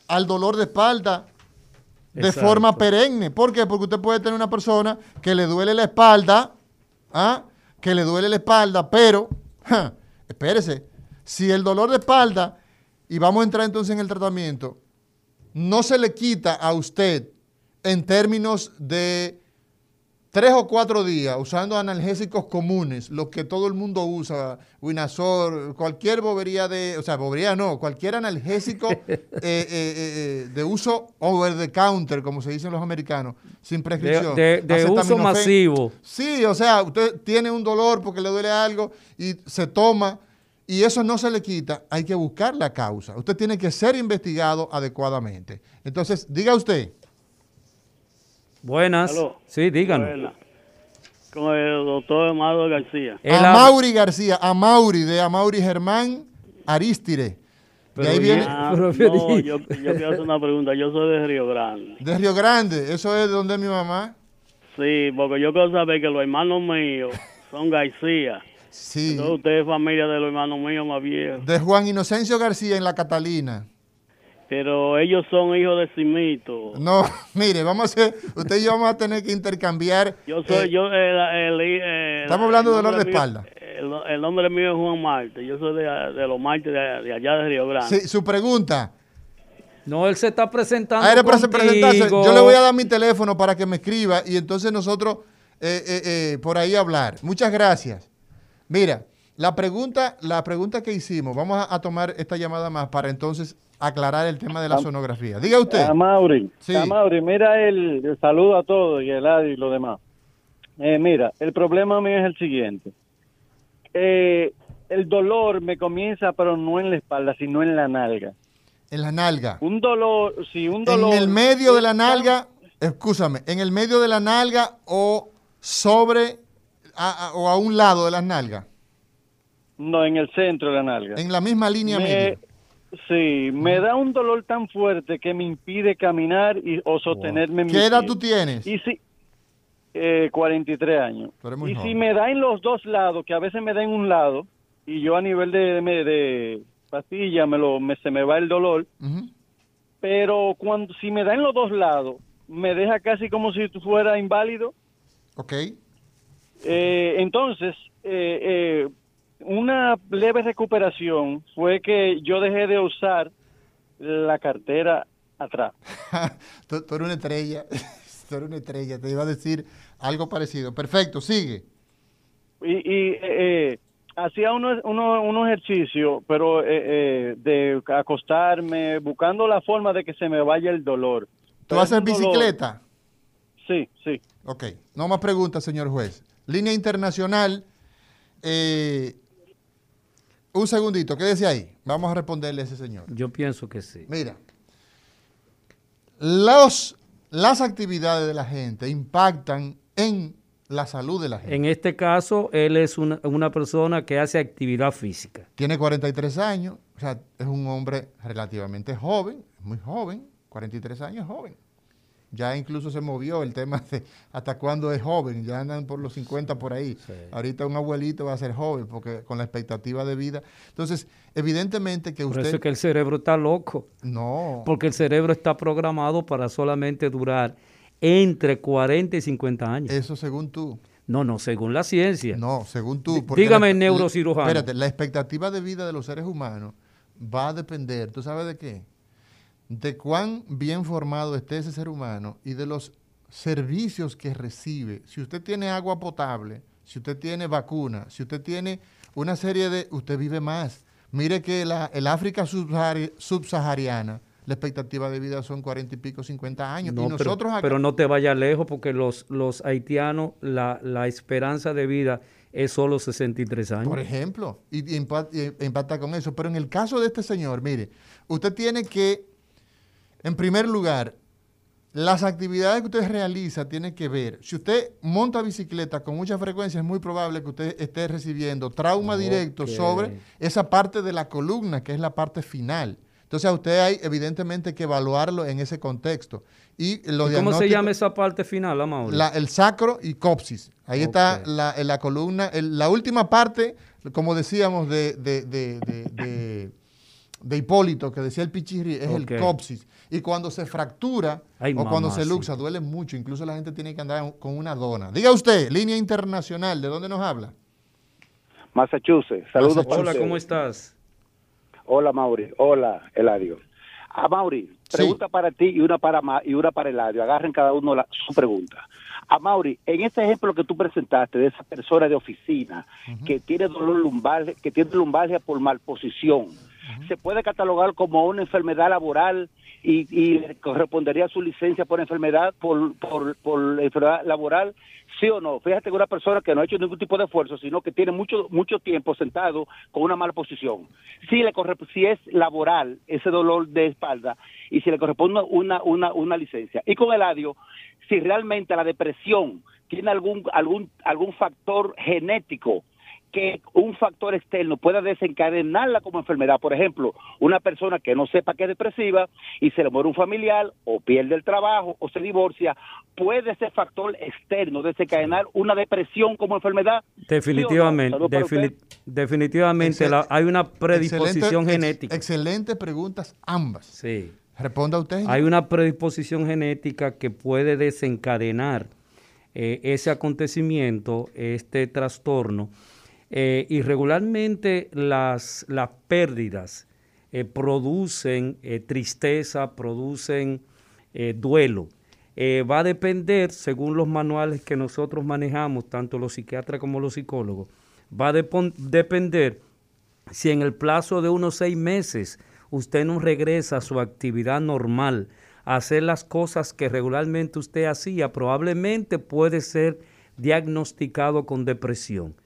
al dolor de espalda de forma perenne. ¿Por qué? Porque usted puede tener una persona que le duele la espalda, ¿ah? que le duele la espalda, pero, espérese, si el dolor de espalda, y vamos a entrar entonces en el tratamiento, no se le quita a usted en términos de tres o cuatro días usando analgésicos comunes, los que todo el mundo usa, Winazor, cualquier bobería de, o sea, bobería no, cualquier analgésico eh, eh, eh, de uso over the counter, como se dicen los americanos, sin prescripción. De, uso masivo. Sí, o sea, usted tiene un dolor porque le duele algo y se toma y eso no se le quita, hay que buscar la causa. Usted tiene que ser investigado adecuadamente. Entonces, diga usted. Buenas. Sí, díganos. Con el doctor Amado García. A Mauri García, a Mauri, de Mauri Germán Aristire. de ahí viene. Ah, no, yo, yo quiero hacer una pregunta. Yo soy de Río Grande. ¿De Río Grande? ¿Eso es de donde es mi mamá? Sí, porque yo quiero saber que los hermanos míos son García. Sí. Entonces usted es familia de los hermanos míos más viejos. De Juan Inocencio García en la Catalina. Pero ellos son hijos de Simito. No, mire, vamos a hacer, usted y yo vamos a tener que intercambiar. Yo soy, eh, yo, eh, Estamos hablando de dolor de espalda. El, nombre mío es Juan Marte, yo soy de, los Martes de, allá de Río Grande. Sí, su pregunta. No, él se está presentando. Ah, presentarse. Yo le voy a dar mi teléfono para que me escriba y entonces nosotros eh, por ahí hablar. Muchas gracias. Mira, La pregunta, la pregunta que hicimos, vamos a, tomar esta llamada más para entonces aclarar el tema de la sonografía. Diga usted. A Mauri, sí. a Mauri, mira el, saludo a todos y el y lo demás. Eh, mira, el problema mío es el siguiente. Eh, el dolor me comienza, pero no en la espalda, sino en la nalga. En la nalga. Un dolor, sí, un dolor. En el medio de la nalga, escúchame, en el medio de la nalga o sobre o a un lado de las nalgas. No, en el centro de la nalga. En la misma línea media. Sí, me da un dolor tan fuerte que me impide caminar y, o sostenerme en ¿Qué edad tú tienes? Y si, eh, 43 años. Y si me da en los dos lados, que a veces me da en un lado, y yo a nivel de, de, pastilla me lo, me, se me va el dolor, pero cuando si me da en los dos lados, me deja casi como si fuera inválido. Ok. Eh, entonces, eh, eh, una leve recuperación fue que yo dejé de usar la cartera atrás. tú, eres una estrella, tú eres una estrella, te iba a decir algo parecido. Perfecto, sigue. Y, y eh, hacía unos uno, uno ejercicios, pero eh, eh, de acostarme, buscando la forma de que se me vaya el dolor. ¿Tú haces bicicleta? Sí, sí. Ok, no más preguntas, señor juez. Línea internacional, eh, un segundito, quédese ahí. Vamos a responderle a ese señor. Yo pienso que sí. Mira, los, las actividades de la gente impactan en la salud de la gente. En este caso, él es una, una persona que hace actividad física. Tiene 43 años, o sea, es un hombre relativamente joven, muy joven, 43 años joven. Ya incluso se movió el tema de hasta cuándo es joven, ya andan por los 50 por ahí. Ahorita un abuelito va a ser joven porque con la expectativa de vida. Entonces, evidentemente que usted... Por eso es que el cerebro está loco. No. Porque el cerebro está programado para solamente durar entre 40 y 50 años. Eso según tú. No, no, según la ciencia. No, según tú. Dígame, neurocirujano. Espérate, la expectativa de vida de los seres humanos va a depender, ¿tú sabes de qué? De cuán bien formado esté ese ser humano y de los servicios que recibe. Si usted tiene agua potable, si usted tiene vacuna, si usted tiene una serie de... Usted vive más. Mire que la, el África subsahariana, la expectativa de vida son cuarenta y pico, 50 años. y nosotros pero, pero, no te vayas lejos porque los, los haitianos, la, la esperanza de vida es solo 63 años. Por ejemplo, y, y empata con eso. Pero en el caso de este señor, mire, usted tiene que en primer lugar, las actividades que usted realiza tienen que ver, si usted monta bicicleta con mucha frecuencia, es muy probable que usted esté recibiendo trauma directo sobre esa parte de la columna, que es la parte final. Entonces a usted hay evidentemente que evaluarlo en ese contexto. ¿Y, cómo se llama esa parte final, Amaury? La, el sacro y copsis. Ahí está la, la columna, la última parte, como decíamos, de, de, Hipólito, que decía el pichirri, es el copsis. Y cuando se fractura o cuando se luxa, duele mucho. Incluso la gente tiene que andar con una dona. Diga usted, línea internacional, ¿de dónde nos habla? Massachusetts. Saludos. Hola, ¿cómo estás? Hola, Mauri. Hola, Eladio. Ah, Mauri, pregunta para ti y una para y una para Eladio. Agarren cada uno su pregunta. A ah, Mauri, en este ejemplo que tú presentaste de esa persona de oficina que tiene dolor lumbar, que tiene lumbalgia por malposición, ¿se puede catalogar como una enfermedad laboral y, y correspondería su licencia por enfermedad, por, por, por enfermedad laboral, sí o no. Fíjate que una persona que no ha hecho ningún tipo de esfuerzo, sino que tiene mucho mucho tiempo sentado con una mala posición. Si le corre, si es laboral ese dolor de espalda y si le corresponde una una una licencia. Y con el adio, si realmente la depresión tiene algún algún algún factor genético que un factor externo pueda desencadenarla como enfermedad. Por ejemplo, una persona que no sepa que es depresiva y se le muere un familiar o pierde el trabajo o se divorcia, ¿puede ese factor externo desencadenar una depresión como enfermedad? Definitivamente, definitivamente hay una predisposición genética. excelentes preguntas ambas. Sí. Responda usted. Hay una predisposición genética que puede desencadenar eh, ese acontecimiento, este trastorno eh, y regularmente las, las pérdidas eh, producen eh, tristeza, producen duelo. va a depender, según los manuales que nosotros manejamos, tanto los psiquiatras como los psicólogos, va a depender si en el plazo de unos seis meses usted no regresa a su actividad normal, a hacer las cosas que regularmente usted hacía, probablemente puede ser diagnosticado con depresión.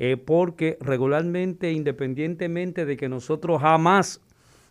Eh, porque regularmente, independientemente de que nosotros jamás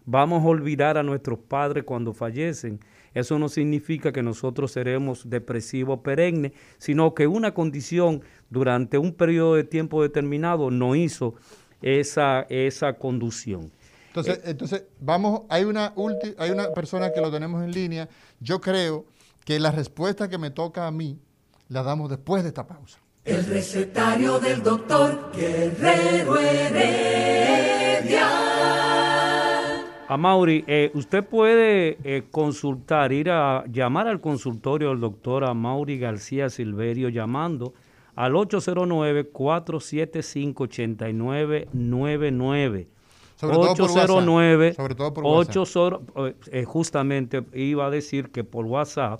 vamos a olvidar a nuestros padres cuando fallecen, eso no significa que nosotros seremos depresivos perennes, sino que una condición durante un periodo de tiempo determinado no hizo esa, esa conducción. Entonces, eh, entonces vamos, hay una, hay una persona que lo tenemos en línea. Yo creo que la respuesta que me toca a mí la damos después de esta pausa. El recetario del doctor Guerrero Heredia. A Mauri, eh, usted puede eh, consultar, ir a llamar al consultorio del doctor Amaury García Silverio llamando al 809-475-8999. Sobre 809, sobre todo por WhatsApp. Eh, justamente iba a decir que por WhatsApp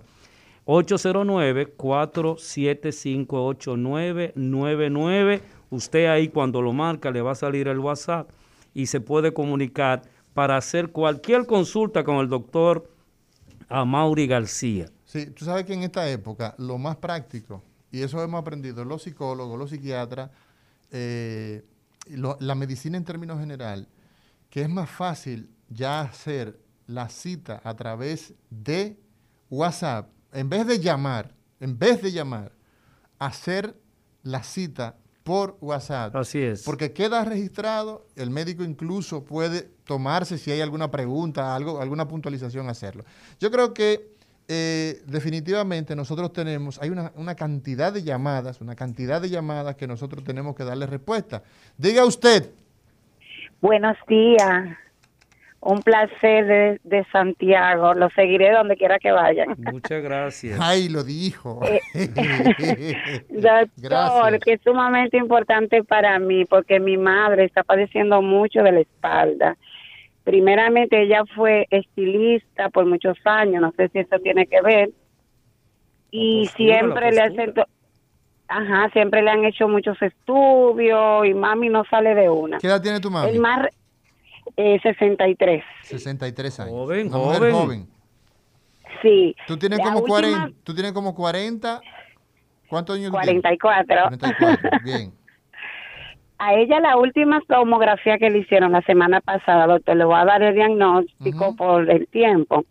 809-475-8999. Usted ahí cuando lo marca le va a salir el WhatsApp y se puede comunicar para hacer cualquier consulta con el doctor Amaury García. Sí, tú sabes que en esta época lo más práctico y eso hemos aprendido los psicólogos, los psiquiatras, eh, la medicina en términos general, que es más fácil ya hacer la cita a través de WhatsApp, en vez de llamar, en vez de llamar, hacer la cita por WhatsApp. Así es. Porque queda registrado, el médico incluso puede tomarse si hay alguna pregunta, algo, alguna puntualización, hacerlo. Yo creo que eh, definitivamente nosotros tenemos, hay una, una, cantidad de llamadas, una cantidad de llamadas que nosotros tenemos que darle respuesta. Diga usted. Buenos días. Un placer de, Santiago. Lo seguiré donde quiera que vayan. Muchas gracias. Ay, lo dijo. Eh, doctor, que es sumamente importante para mí porque mi madre está padeciendo mucho de la espalda Primeramente ella fue estilista por muchos años, no sé si eso tiene que ver. Y siempre le hacen Ajá, siempre le han hecho muchos estudios y mami no sale de una. ¿Qué edad tiene tu mami? El más eh, 63. 63 años. Joven, joven. joven. Sí. Tú tienes como 40, tú tienes como 40 ¿Cuántos años 44. Tienes? 44. Bien. A ella la última tomografía que le hicieron la semana pasada, doctor, le voy a dar el diagnóstico por el tiempo.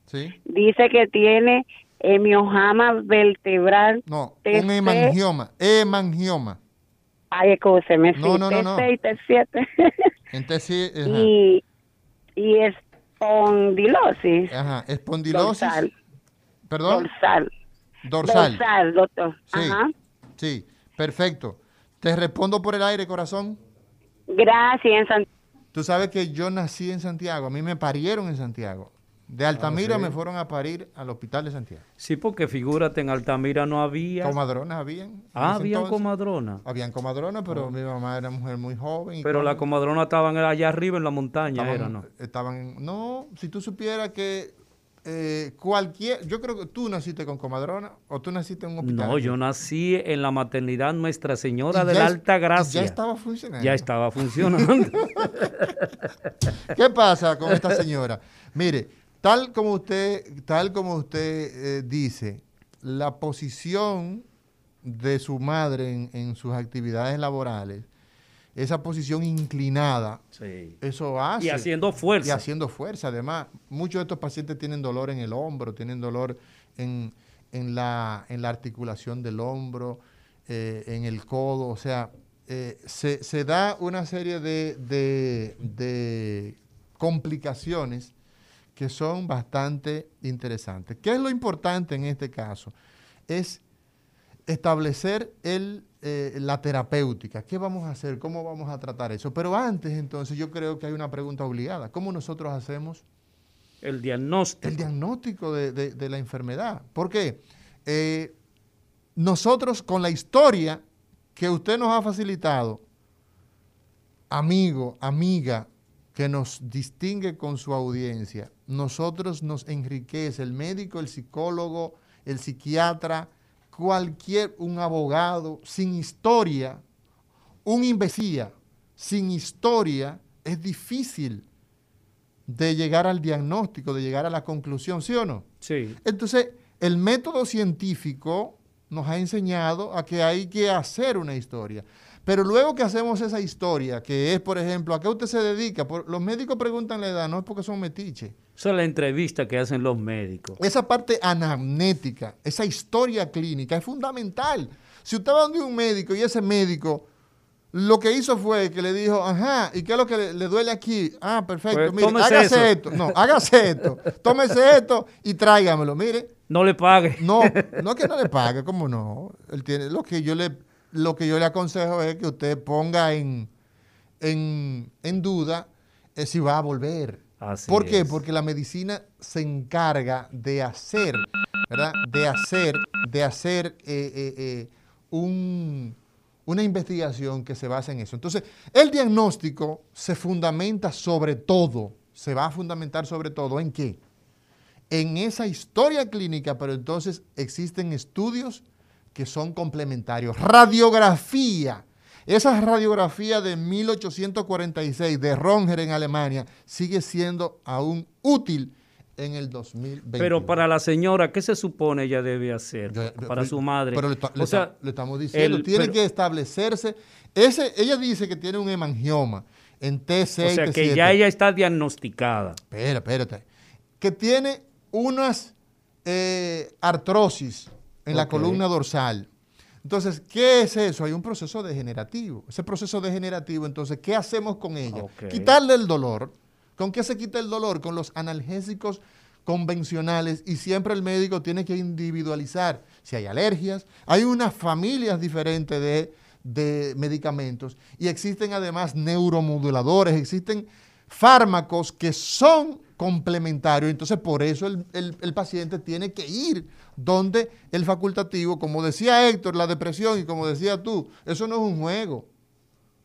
Dice que tiene hemiojama vertebral. No, un hemangioma, hemangioma. Ay, escúcheme, no, sí, no, no, no. T6, T7. En T7, y, y espondilosis. Ajá, espondilosis. Dorsal. ¿Perdón? Dorsal. Dorsal. Dorsal, doctor. Sí, Ajá. sí, perfecto. Te respondo por el aire, corazón. Gracias, Tú sabes que yo nací en Santiago, a mí me parieron en Santiago. De ah, Altamira me fueron a parir al hospital de Santiago. Sí, porque figúrate, en Altamira no había... Comadronas habían. Ah, habían comadronas. Habían comadronas, pero oh. mi mamá era mujer muy joven. pero las comadronas estaban allá arriba en la montaña, estaban, era, ¿no? Estaban, no, si tú supieras que eh, cualquier, yo creo que tú naciste con comadrona o tú naciste en un hospital. No, yo nací en la maternidad Nuestra Señora de la Alta Gracia. Ya estaba funcionando. Ya estaba funcionando. ¿Qué pasa con esta señora? Mire, tal como usted, tal como usted eh, dice, la posición de su madre en sus actividades laborales esa posición inclinada, eso hace. Y haciendo fuerza. Y haciendo fuerza. Además, muchos de estos pacientes tienen dolor en el hombro, tienen dolor en, la, en la, articulación del hombro, eh, en el codo. O sea, eh, se, da una serie de, de complicaciones que son bastante interesantes. ¿Qué es lo importante en este caso? Es establecer el eh, la terapéutica. ¿Qué vamos a hacer? ¿Cómo vamos a tratar eso? Pero antes, entonces, yo creo que hay una pregunta obligada. ¿Cómo nosotros hacemos el diagnóstico? El diagnóstico de, la enfermedad. ¿Por qué? Eh, nosotros, con la historia que usted nos ha facilitado, amigo, amiga, que nos distingue con su audiencia, nosotros nos enriquece el médico, el psicólogo, el psiquiatra, cualquier, un abogado sin historia un imbécil sin historia es difícil de llegar al diagnóstico, de llegar a la conclusión, ¿sí o no? Sí. Entonces, el método científico nos ha enseñado a que hay que hacer una historia. Pero luego que hacemos esa historia, que es, por ejemplo, ¿a qué usted se dedica? los médicos preguntan la edad, no es porque son metiches. Esa es la entrevista que hacen los médicos. Esa parte anamnética, esa historia clínica es fundamental. Si usted va donde un médico y ese médico lo que hizo fue que le dijo, ajá, ¿y qué es lo que le, duele aquí? Ah, perfecto, pues, mire, hágase esto. No, hágase esto. Tómese esto y tráigamelo, mire. No le pague. No, no que no le pague, ¿cómo no? Él tiene, lo que yo le lo que yo le aconsejo es que usted ponga en, en, duda eh, si va a volver. ¿Por qué? Porque la medicina se encarga de hacer, ¿verdad? De hacer, de hacer eh, eh, una investigación que se basa en eso. Entonces, el diagnóstico se fundamenta sobre todo, se va a fundamentar sobre todo en qué? En esa historia clínica, pero entonces existen estudios que son complementarios. Radiografía. Esa radiografía de 1846 de Ronger en Alemania sigue siendo aún útil en el 2020. Pero para la señora, ¿qué se supone ella debe hacer? para su madre. Pero le, sea, le estamos diciendo, tiene que establecerse. Ese, ella dice que tiene un hemangioma en T6. O sea, que ya ella está diagnosticada. Espera, espérate. Que tiene unas eh, artrosis en la columna dorsal. Entonces, ¿qué es eso? Hay un proceso degenerativo. Ese proceso degenerativo, entonces, ¿qué hacemos con ella? Quitarle el dolor. ¿Con qué se quita el dolor? Con los analgésicos convencionales y siempre el médico tiene que individualizar si hay alergias. Hay unas familias diferentes de, de medicamentos y existen además neuromoduladores, existen fármacos que son complementarios. Entonces, por eso el, paciente tiene que ir donde el facultativo, como decía Héctor, la depresión y como decía tú, eso no es un juego.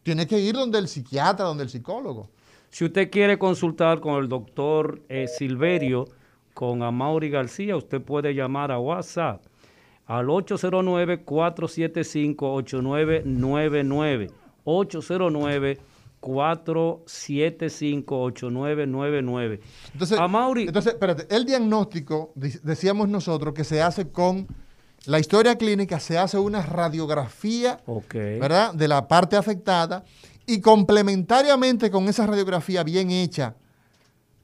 Tiene que ir donde el psiquiatra, donde el psicólogo. Si usted quiere consultar con el doctor eh, Silverio, con Amaury García, usted puede llamar a WhatsApp al 809-475-8999. 809 4758999. Entonces, entonces, espérate, el diagnóstico, decíamos nosotros, que se hace con la historia clínica, se hace una radiografía, ¿verdad?, de la parte afectada y complementariamente con esa radiografía bien hecha,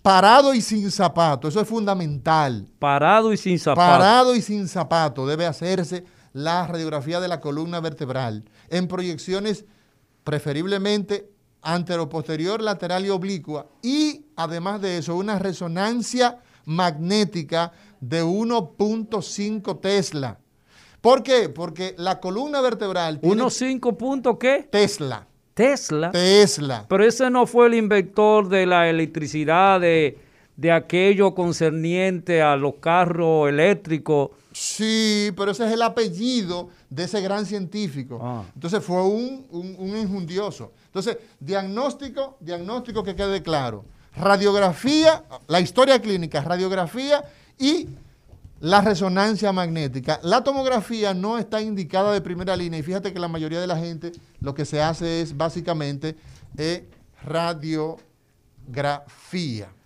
parado y sin zapato, eso es fundamental. Parado y sin zapato. Parado y sin zapato, debe hacerse la radiografía de la columna vertebral en proyecciones preferiblemente anteroposterior, lateral y oblicua. Y además de eso, una resonancia magnética de 1.5 Tesla. ¿Por qué? Porque la columna vertebral... ¿1.5 punto qué? Tesla. Tesla. Tesla. Pero ese no fue el inventor de la electricidad, de, de aquello concerniente a los carros eléctricos. Sí, pero ese es el apellido de ese gran científico. Ah. Entonces fue un, un, un injundioso. Entonces, diagnóstico, diagnóstico que quede claro. Radiografía, la historia clínica, radiografía y la resonancia magnética. La tomografía no está indicada de primera línea y fíjate que la mayoría de la gente lo que se hace es básicamente eh, radiografía.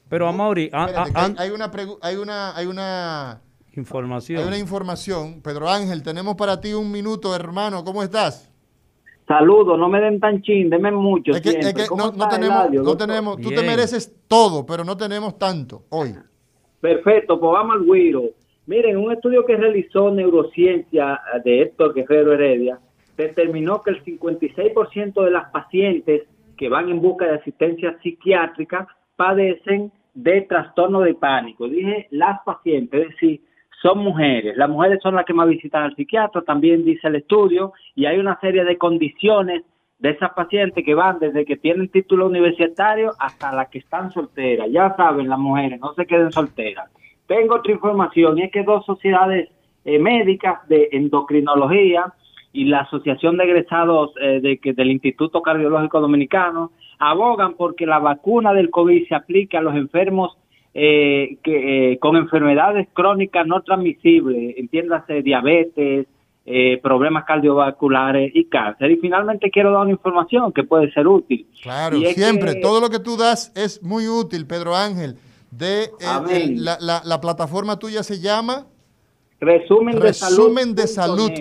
Pero Amaury, hay, una hay una hay una información. Hay una información. Pedro Ángel, tenemos para ti un minuto, hermano. ¿Cómo estás? Saludos, no me den tan chin, denme mucho. Es que, no, tenemos, no tenemos, tú te mereces todo, pero no tenemos tanto hoy. Perfecto, pues vamos al Guiro. Miren, un estudio que realizó Neurociencia de Héctor Guerrero Heredia determinó que el 56% de las pacientes que van en busca de asistencia psiquiátrica padecen de trastorno de pánico. Dije las pacientes, es decir, son mujeres. Las mujeres son las que más visitan al psiquiatra, también dice el estudio, y hay una serie de condiciones de esas pacientes que van desde que tienen título universitario hasta las que están solteras. Ya saben, las mujeres, no se queden solteras. Tengo otra información, y es que dos sociedades eh, médicas de endocrinología y la Asociación de Egresados eh, de, del Instituto Cardiológico Dominicano abogan porque la vacuna del COVID se aplique a los enfermos eh, que, eh, con enfermedades crónicas no transmisibles, entiéndase diabetes, eh, problemas cardiovasculares y cáncer. Y finalmente quiero dar una información que puede ser útil. Claro, siempre, todo lo que tú das es muy útil, Pedro Ángel. De eh, la, la, plataforma tuya se llama Resumen, de Salud. De salud.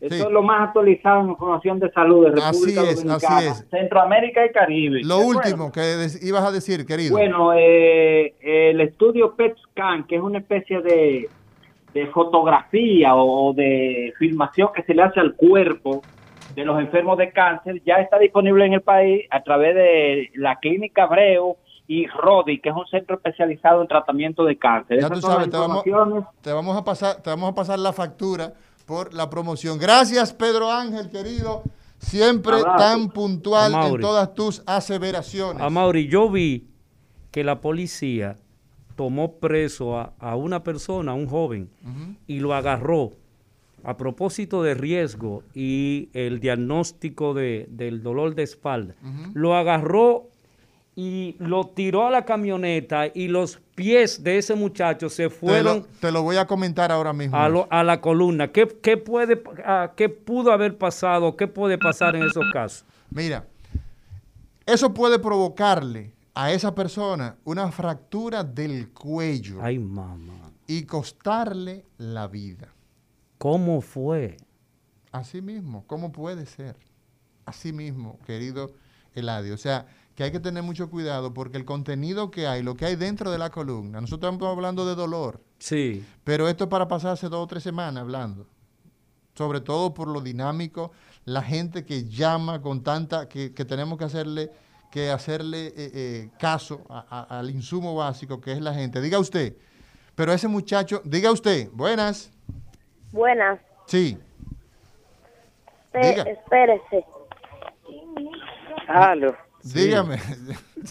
Esto es lo más actualizado en información de salud de República así es, Dominicana, así es. Centroamérica y Caribe. Lo último que ibas a decir, querido. Bueno, eh, el estudio PET scan, que es una especie de, de fotografía o, de filmación que se le hace al cuerpo de los enfermos de cáncer, ya está disponible en el país a través de la Clínica Abreu y Rodi, que es un centro especializado en tratamiento de cáncer. Ya tú sabes, te vamos, te vamos, a pasar, te vamos a pasar la factura por la promoción. Gracias, Pedro Ángel, querido. Siempre tan puntual en todas tus aseveraciones. A Mauri, yo vi que la policía tomó preso a, una persona, a un joven, y lo agarró a propósito de riesgo y el diagnóstico de, del dolor de espalda. Lo agarró y lo tiró a la camioneta y los pies de ese muchacho se fueron... Te lo, voy a comentar ahora mismo. A, la columna. ¿Qué, puede, ¿Qué pudo haber pasado? ¿Qué puede pasar en esos casos? Mira, eso puede provocarle a esa persona una fractura del cuello. Ay, mamá. Y costarle la vida. ¿Cómo fue? Así mismo, ¿cómo puede ser? Así mismo, querido Eladio. O sea, que hay que tener mucho cuidado porque el contenido que hay, lo que hay dentro de la columna, nosotros estamos hablando de dolor. Sí. Pero esto es para pasarse dos o tres semanas hablando. Sobre todo por lo dinámico, la gente que llama con tanta, que, tenemos que hacerle, que hacerle eh, eh, caso al insumo básico que es la gente. Diga usted, pero ese muchacho, diga usted, buenas. Buenas. Sí. espérese. Halo. Dígame,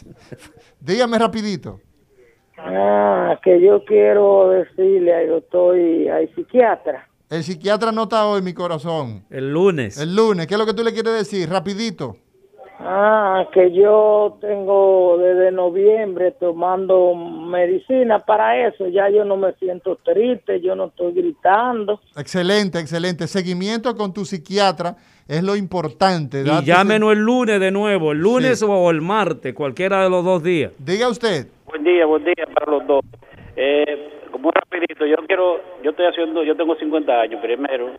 dígame rapidito. Ah, que yo quiero decirle al doctor y al psiquiatra. El psiquiatra no está hoy, mi corazón. El lunes. El lunes. ¿Qué es lo que tú le quieres decir? Rapidito. Ah, que yo tengo desde noviembre tomando medicina para eso. Ya yo no me siento triste, yo no estoy gritando. Excelente, excelente. Seguimiento con tu psiquiatra es lo importante. Y llámenos el lunes de nuevo, el lunes o el martes, cualquiera de los dos días. Diga usted. Buen día, buen día para los dos. Eh, como rapidito, yo quiero, yo estoy haciendo, yo tengo 50 años primero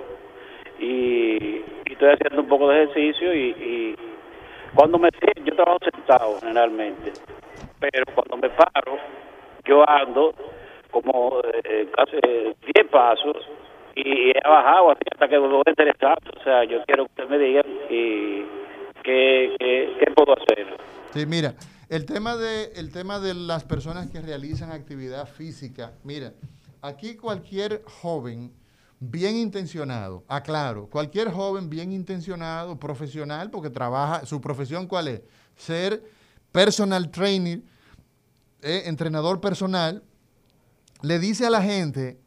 y, estoy haciendo un poco de ejercicio y, cuando me yo trabajo sentado generalmente, pero cuando me paro, yo ando como eh, casi 10 pasos y he bajado así hasta que voy a. O sea, yo quiero que usted me diga y qué, qué, puedo hacer. Sí, mira, el tema, de, el tema de las personas que realizan actividad física, mira, aquí cualquier joven bien intencionado, aclaro, cualquier joven bien intencionado, profesional, porque trabaja, su profesión cuál es? Ser personal trainer, eh, entrenador personal, le dice a la gente,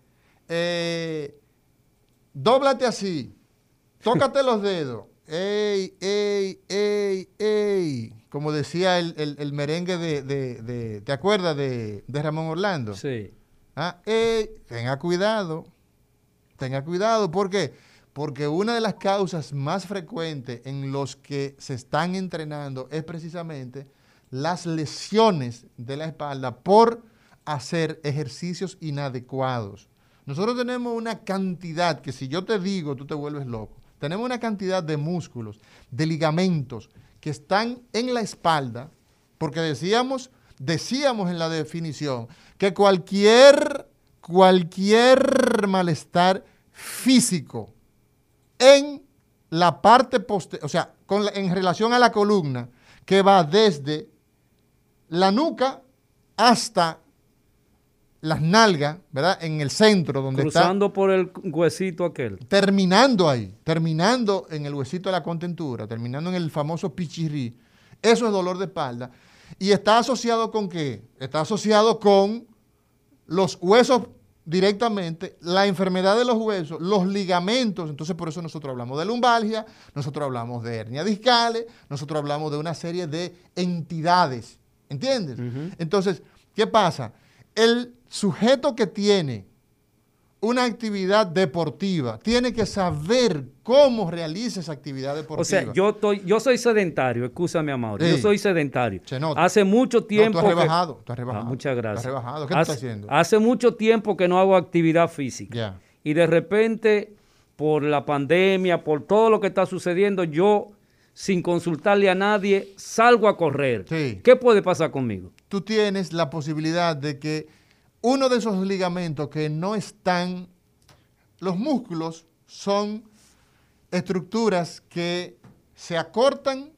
eh, Dóblate así. Tócate los dedos. Ey, ey, ey, ey. Como decía el, merengue de, ¿te acuerdas de, Ramón Orlando? Sí. Ah, ey, tenga cuidado. Tenga cuidado. ¿Por qué? Porque una de las causas más frecuentes en los que se están entrenando es precisamente las lesiones de la espalda por hacer ejercicios inadecuados. Nosotros tenemos una cantidad que si yo te digo, tú te vuelves loco. Tenemos una cantidad de músculos, de ligamentos que están en la espalda, porque decíamos, decíamos en la definición que cualquier, cualquier malestar físico en la parte posterior, o sea, en relación a la columna, que va desde la nuca hasta las nalgas, ¿verdad? En el centro donde Cruzando por el huesito aquel. Terminando ahí, terminando en el huesito de la contentura, terminando en el famoso pichirrí. Eso es dolor de espalda. ¿Y está asociado con qué? Está asociado con los huesos directamente, la enfermedad de los huesos, los ligamentos. Entonces, por eso nosotros hablamos de lumbalgia, nosotros hablamos de hernia discales, nosotros hablamos de una serie de entidades. ¿Entiendes? Entonces, ¿qué pasa? El sujeto que tiene una actividad deportiva, tiene que saber cómo realiza esa actividad deportiva. O sea, yo estoy, yo soy sedentario, escúchame, Amaury, yo soy sedentario. Hace mucho tiempo. No, tú has rebajado, tú has ah, rebajado. muchas gracias. Tú has rebajado. ¿Qué estás haciendo? Hace mucho tiempo que no hago actividad física. Y de repente, por la pandemia, por todo lo que está sucediendo, yo, sin consultarle a nadie, salgo a correr. ¿Qué puede pasar conmigo? Tú tienes la posibilidad de que uno de esos ligamentos que no están, los músculos son estructuras que se acortan,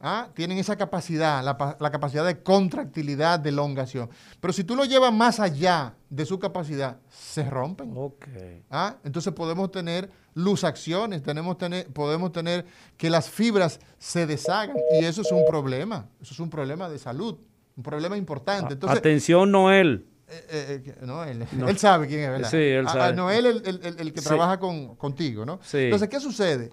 ¿ah? tienen esa capacidad, la, capacidad de contractilidad, de elongación. Pero si tú lo llevas más allá de su capacidad, se rompen. Okay. ¿Ah? Entonces podemos tener lusacciones, tenemos tener, podemos tener que las fibras se deshagan y eso es un problema, eso es un problema de salud, un problema importante. Entonces, Atención, Noel. Eh, eh, eh, no, él, sabe quién es, ¿verdad? Sí, él sabe. no, él el, el, que trabaja con, contigo, ¿no? Entonces, ¿qué sucede?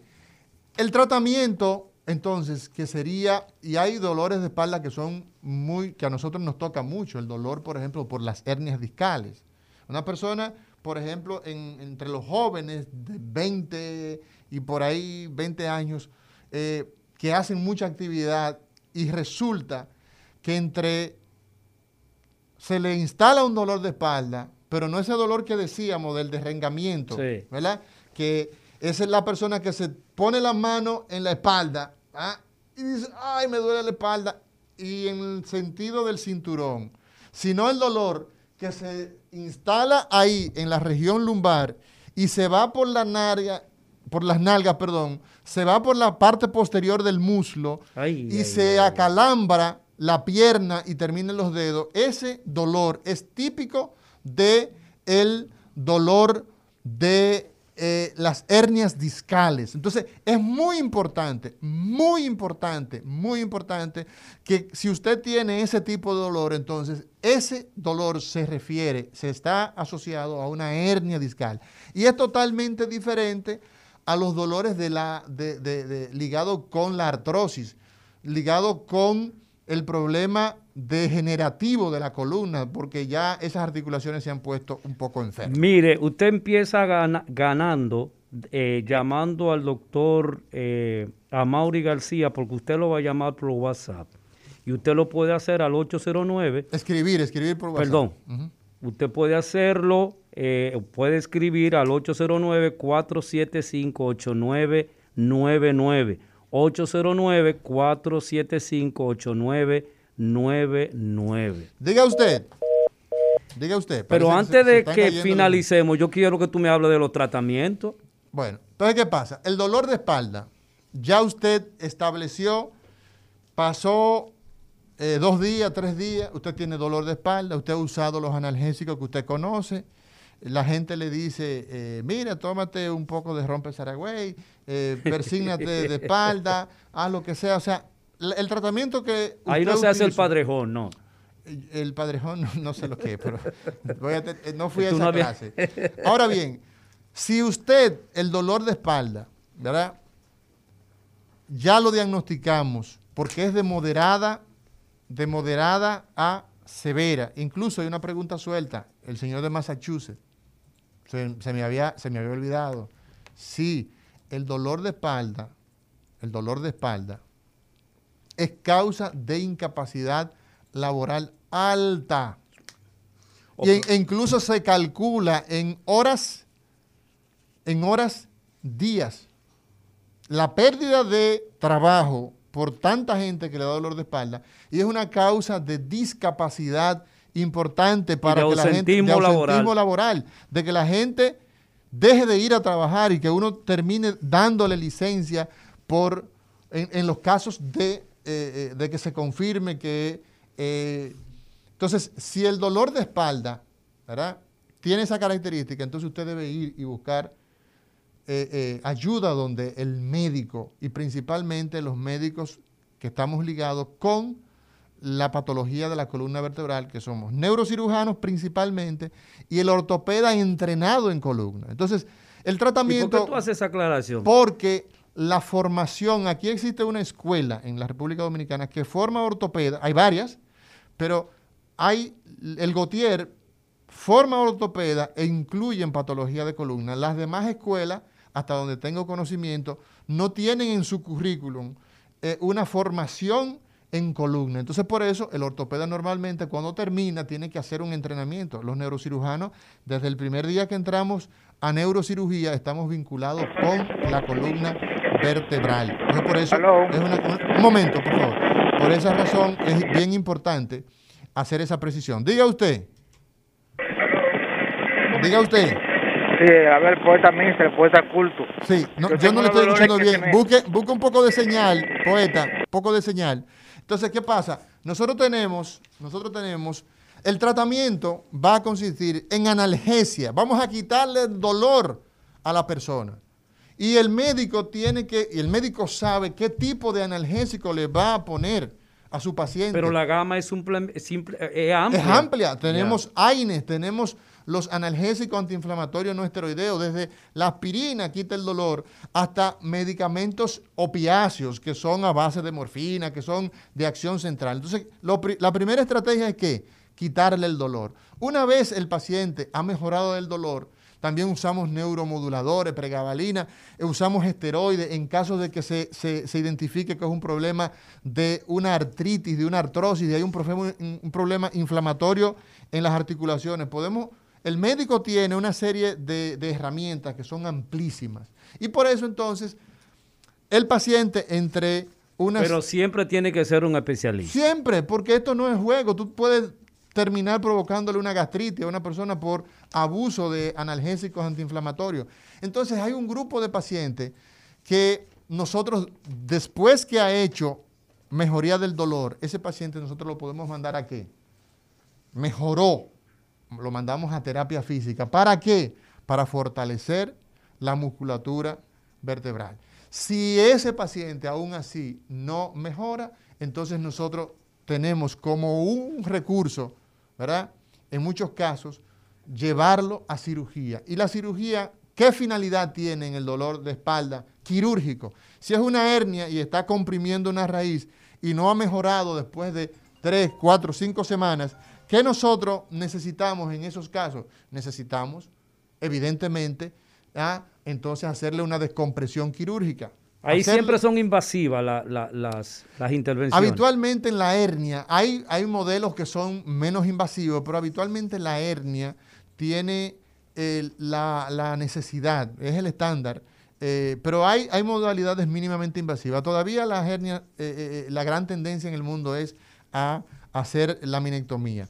El tratamiento, entonces, que sería, y hay dolores de espalda que son muy, que a nosotros nos toca mucho, el dolor, por ejemplo, por las hernias discales. Una persona, por ejemplo, entre los jóvenes de 20 y por ahí 20 años, que hacen mucha actividad y resulta que entre se le instala un dolor de espalda, pero no ese dolor que decíamos del derrengamiento, ¿verdad? Que esa es la persona que se pone la mano en la espalda ¿ah? y dice, ay, me duele la espalda, y en el sentido del cinturón, sino el dolor que se instala ahí en la región lumbar y se va por la narga, por las nalgas, perdón, se va por la parte posterior del muslo y se acalambra la pierna y terminen los dedos, ese dolor es típico de el dolor de eh, las hernias discales. Entonces, es muy importante, muy importante, muy importante que si usted tiene ese tipo de dolor, entonces ese dolor se refiere, se está asociado a una hernia discal. Y es totalmente diferente a los dolores de de, ligado con la artrosis, ligado con el problema degenerativo de la columna, porque ya esas articulaciones se han puesto un poco enfermas. Mire, usted empieza ganando eh, llamando al doctor eh, Amaury García, porque usted lo va a llamar por WhatsApp. Y usted lo puede hacer al 809. Escribir, escribir por WhatsApp. Perdón. Usted puede hacerlo, eh, puede escribir al 809-475-8999. 809-475-8999. Diga usted. Diga usted. Pero antes de que finalicemos, yo quiero que tú me hables de los tratamientos. Bueno, entonces, ¿qué pasa? El dolor de espalda, ya usted estableció, pasó eh, dos días, tres días, usted tiene dolor de espalda, usted ha usado los analgésicos que usted conoce, la gente le dice, eh, mira, tómate un poco de rompe Saragüey, eh, persígnate de espalda, haz lo que sea. O sea, el tratamiento que... Ahí no se hace el padrejón, no. El padrejón no, sé lo que es, pero eh, no fui a esa clase. Ahora bien, si usted el dolor de espalda, ¿verdad? Ya lo diagnosticamos porque es de moderada, de moderada a severa. Incluso hay una pregunta suelta, el señor de Massachusetts. Se, me había, se me había olvidado. Sí, el dolor de espalda, el dolor de espalda es causa de incapacidad laboral alta. Y e incluso se calcula en horas, en horas, días. La pérdida de trabajo por tanta gente que le da dolor de espalda y es una causa de discapacidad importante para que la gente de laboral. laboral, de que la gente deje de ir a trabajar y que uno termine dándole licencia por en, los casos de, eh, eh, de, que se confirme que eh, entonces si el dolor de espalda tiene esa característica, entonces usted debe ir y buscar ayuda donde el médico y principalmente los médicos que estamos ligados con la patología de la columna vertebral, que somos neurocirujanos principalmente, y el ortopeda entrenado en columna. Entonces, el tratamiento... ¿Y por qué tú haces esa aclaración? Porque la formación, aquí existe una escuela en la República Dominicana que forma ortopeda, hay varias, pero hay, el Gautier forma ortopeda e incluyen patología de columna. Las demás escuelas, hasta donde tengo conocimiento, no tienen en su currículum eh, una formación en columna. Entonces, por eso, el ortopeda normalmente cuando termina tiene que hacer un entrenamiento. Los neurocirujanos, desde el primer día que entramos a neurocirugía, estamos vinculados con la columna vertebral. Entonces, por eso, es un momento, por favor. Por esa razón es bien importante hacer esa precisión. Diga usted. Diga usted. Sí, a ver, poeta culto. Sí, yo, no le estoy escuchando bien. Busque, busque un poco de señal, poeta, poco de señal. Entonces, ¿qué pasa? Nosotros tenemos, nosotros tenemos, el tratamiento va a consistir en analgesia. Vamos a quitarle el dolor a la persona. Y el médico tiene que, y el médico sabe qué tipo de analgésico le va a poner a su paciente. Pero la gama es, simple, es amplia. Es amplia. Tenemos AINES, tenemos los analgésicos antiinflamatorios no esteroideos, desde la aspirina, quita el dolor, hasta medicamentos opiáceos, que son a base de morfina, que son de acción central. Entonces, la primera estrategia es que quitarle el dolor. Una vez el paciente ha mejorado el dolor, también usamos neuromoduladores, pregabalina, usamos esteroides en caso de que se, identifique que es un problema de una artritis, de una artrosis, de hay un un problema inflamatorio en las articulaciones. Podemos el médico tiene una serie de, herramientas que son amplísimas. Y por eso entonces el paciente entre unas... Pero siempre tiene que ser un especialista. Siempre, porque esto no es juego. Tú puedes terminar provocándole una gastritis a una persona por abuso de analgésicos antiinflamatorios. Entonces hay un grupo de pacientes que nosotros, después que ha hecho mejoría del dolor, ese paciente nosotros lo podemos mandar a qué? Mejoró, lo mandamos a terapia física. ¿Para qué? Para fortalecer la musculatura vertebral. Si ese paciente aún así no mejora, entonces nosotros tenemos como un recurso ¿verdad? En muchos casos, llevarlo a cirugía. ¿Y la cirugía qué finalidad tiene en el dolor de espalda? Quirúrgico. Si es una hernia y está comprimiendo una raíz y no ha mejorado después de tres, cuatro, cinco semanas, ¿qué nosotros necesitamos en esos casos? Necesitamos, evidentemente, entonces hacerle una descompresión quirúrgica. Ahí siempre son invasivas las, intervenciones. Habitualmente en la hernia, hay, hay modelos que son menos invasivos, pero habitualmente la hernia tiene la, necesidad, es el estándar. Eh, pero hay, hay modalidades mínimamente invasivas. Todavía la hernia, eh, eh, la gran tendencia en el mundo es a hacer la minectomía.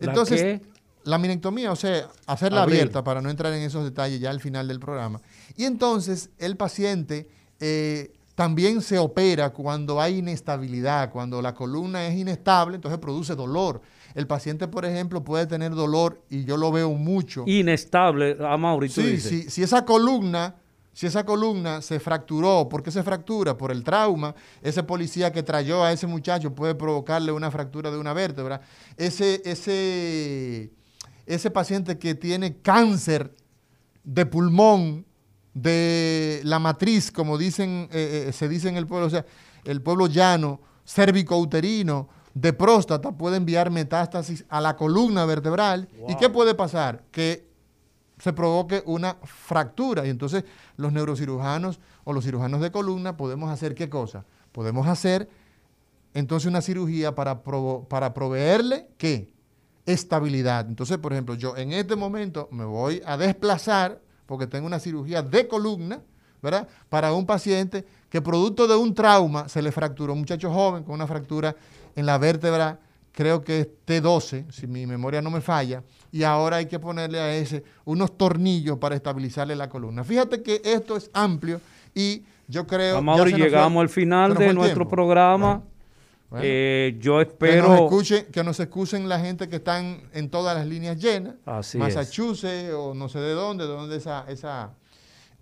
Entonces, ¿La, minectomía, o sea, hacerla abierta para no entrar en esos detalles ya al final del programa. Y entonces el paciente eh, también se opera cuando hay inestabilidad, cuando la columna es inestable, entonces produce dolor. El paciente, por ejemplo, puede tener dolor, y yo lo veo mucho. Inestable, a Mauricio. Sí, sí, si esa columna, si esa columna se fracturó, ¿por qué se fractura? Por el trauma. Ese policía que trayó a ese muchacho puede provocarle una fractura de una vértebra. Ese, ese, ese paciente que tiene cáncer de pulmón, de la matriz, como dicen, eh, eh, se dice en el pueblo, o sea, el pueblo llano, cérvico-uterino, de próstata, puede enviar metástasis a la columna vertebral. ¿Y qué puede pasar? Que se provoque una fractura. Y entonces los neurocirujanos o los cirujanos de columna podemos hacer qué cosa? Podemos hacer entonces una cirugía para, para proveerle qué? Estabilidad. Entonces, por ejemplo, yo en este momento me voy a desplazar porque tengo una cirugía de columna, ¿verdad? Para un paciente que producto de un trauma se le fracturó, un muchacho joven con una fractura en la vértebra, creo que es T12, si mi memoria no me falla, y ahora hay que ponerle a ese unos tornillos para estabilizarle la columna. Fíjate que esto es amplio y yo creo... Vamos, llegamos al final de nuestro programa. Eh, yo espero. Que nos, escuchen, que nos excusen la gente que están en todas las líneas llenas. Así Massachusetts o no sé de dónde, de dónde esa, esa,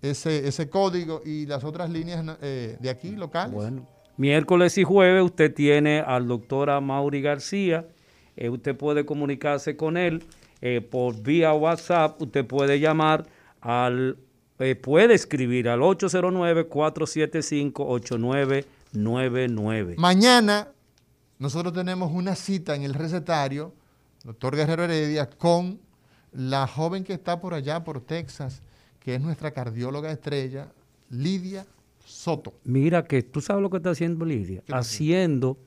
ese, ese código y las otras líneas eh, de aquí, locales. Bueno, miércoles y jueves usted tiene al doctor Mauri García. Eh, usted puede comunicarse con él por vía WhatsApp. Usted puede llamar al. puede escribir al 809-475-8999. Mañana nosotros tenemos una cita en el recetario, doctor Guerrero Heredia, con la joven que está por allá, por Texas, que es nuestra cardióloga estrella, Lidia Soto. Mira que tú sabes lo que está haciendo Lidia, haciendo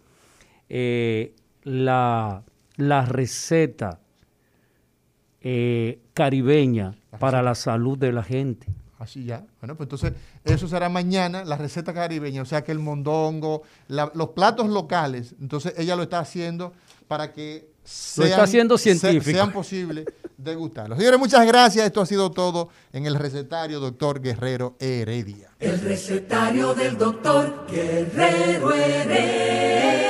eh, la, la, receta eh, caribeña para la salud de la gente. Así ya. Bueno, pues entonces eso será mañana, la receta caribeña, o sea que el mondongo, los platos locales, entonces ella lo está haciendo para que sean, está haciendo científico. sean posibles degustarlos. Señores, muchas gracias. Esto ha sido todo en el recetario doctor Guerrero Heredia. El recetario del doctor Guerrero Heredia.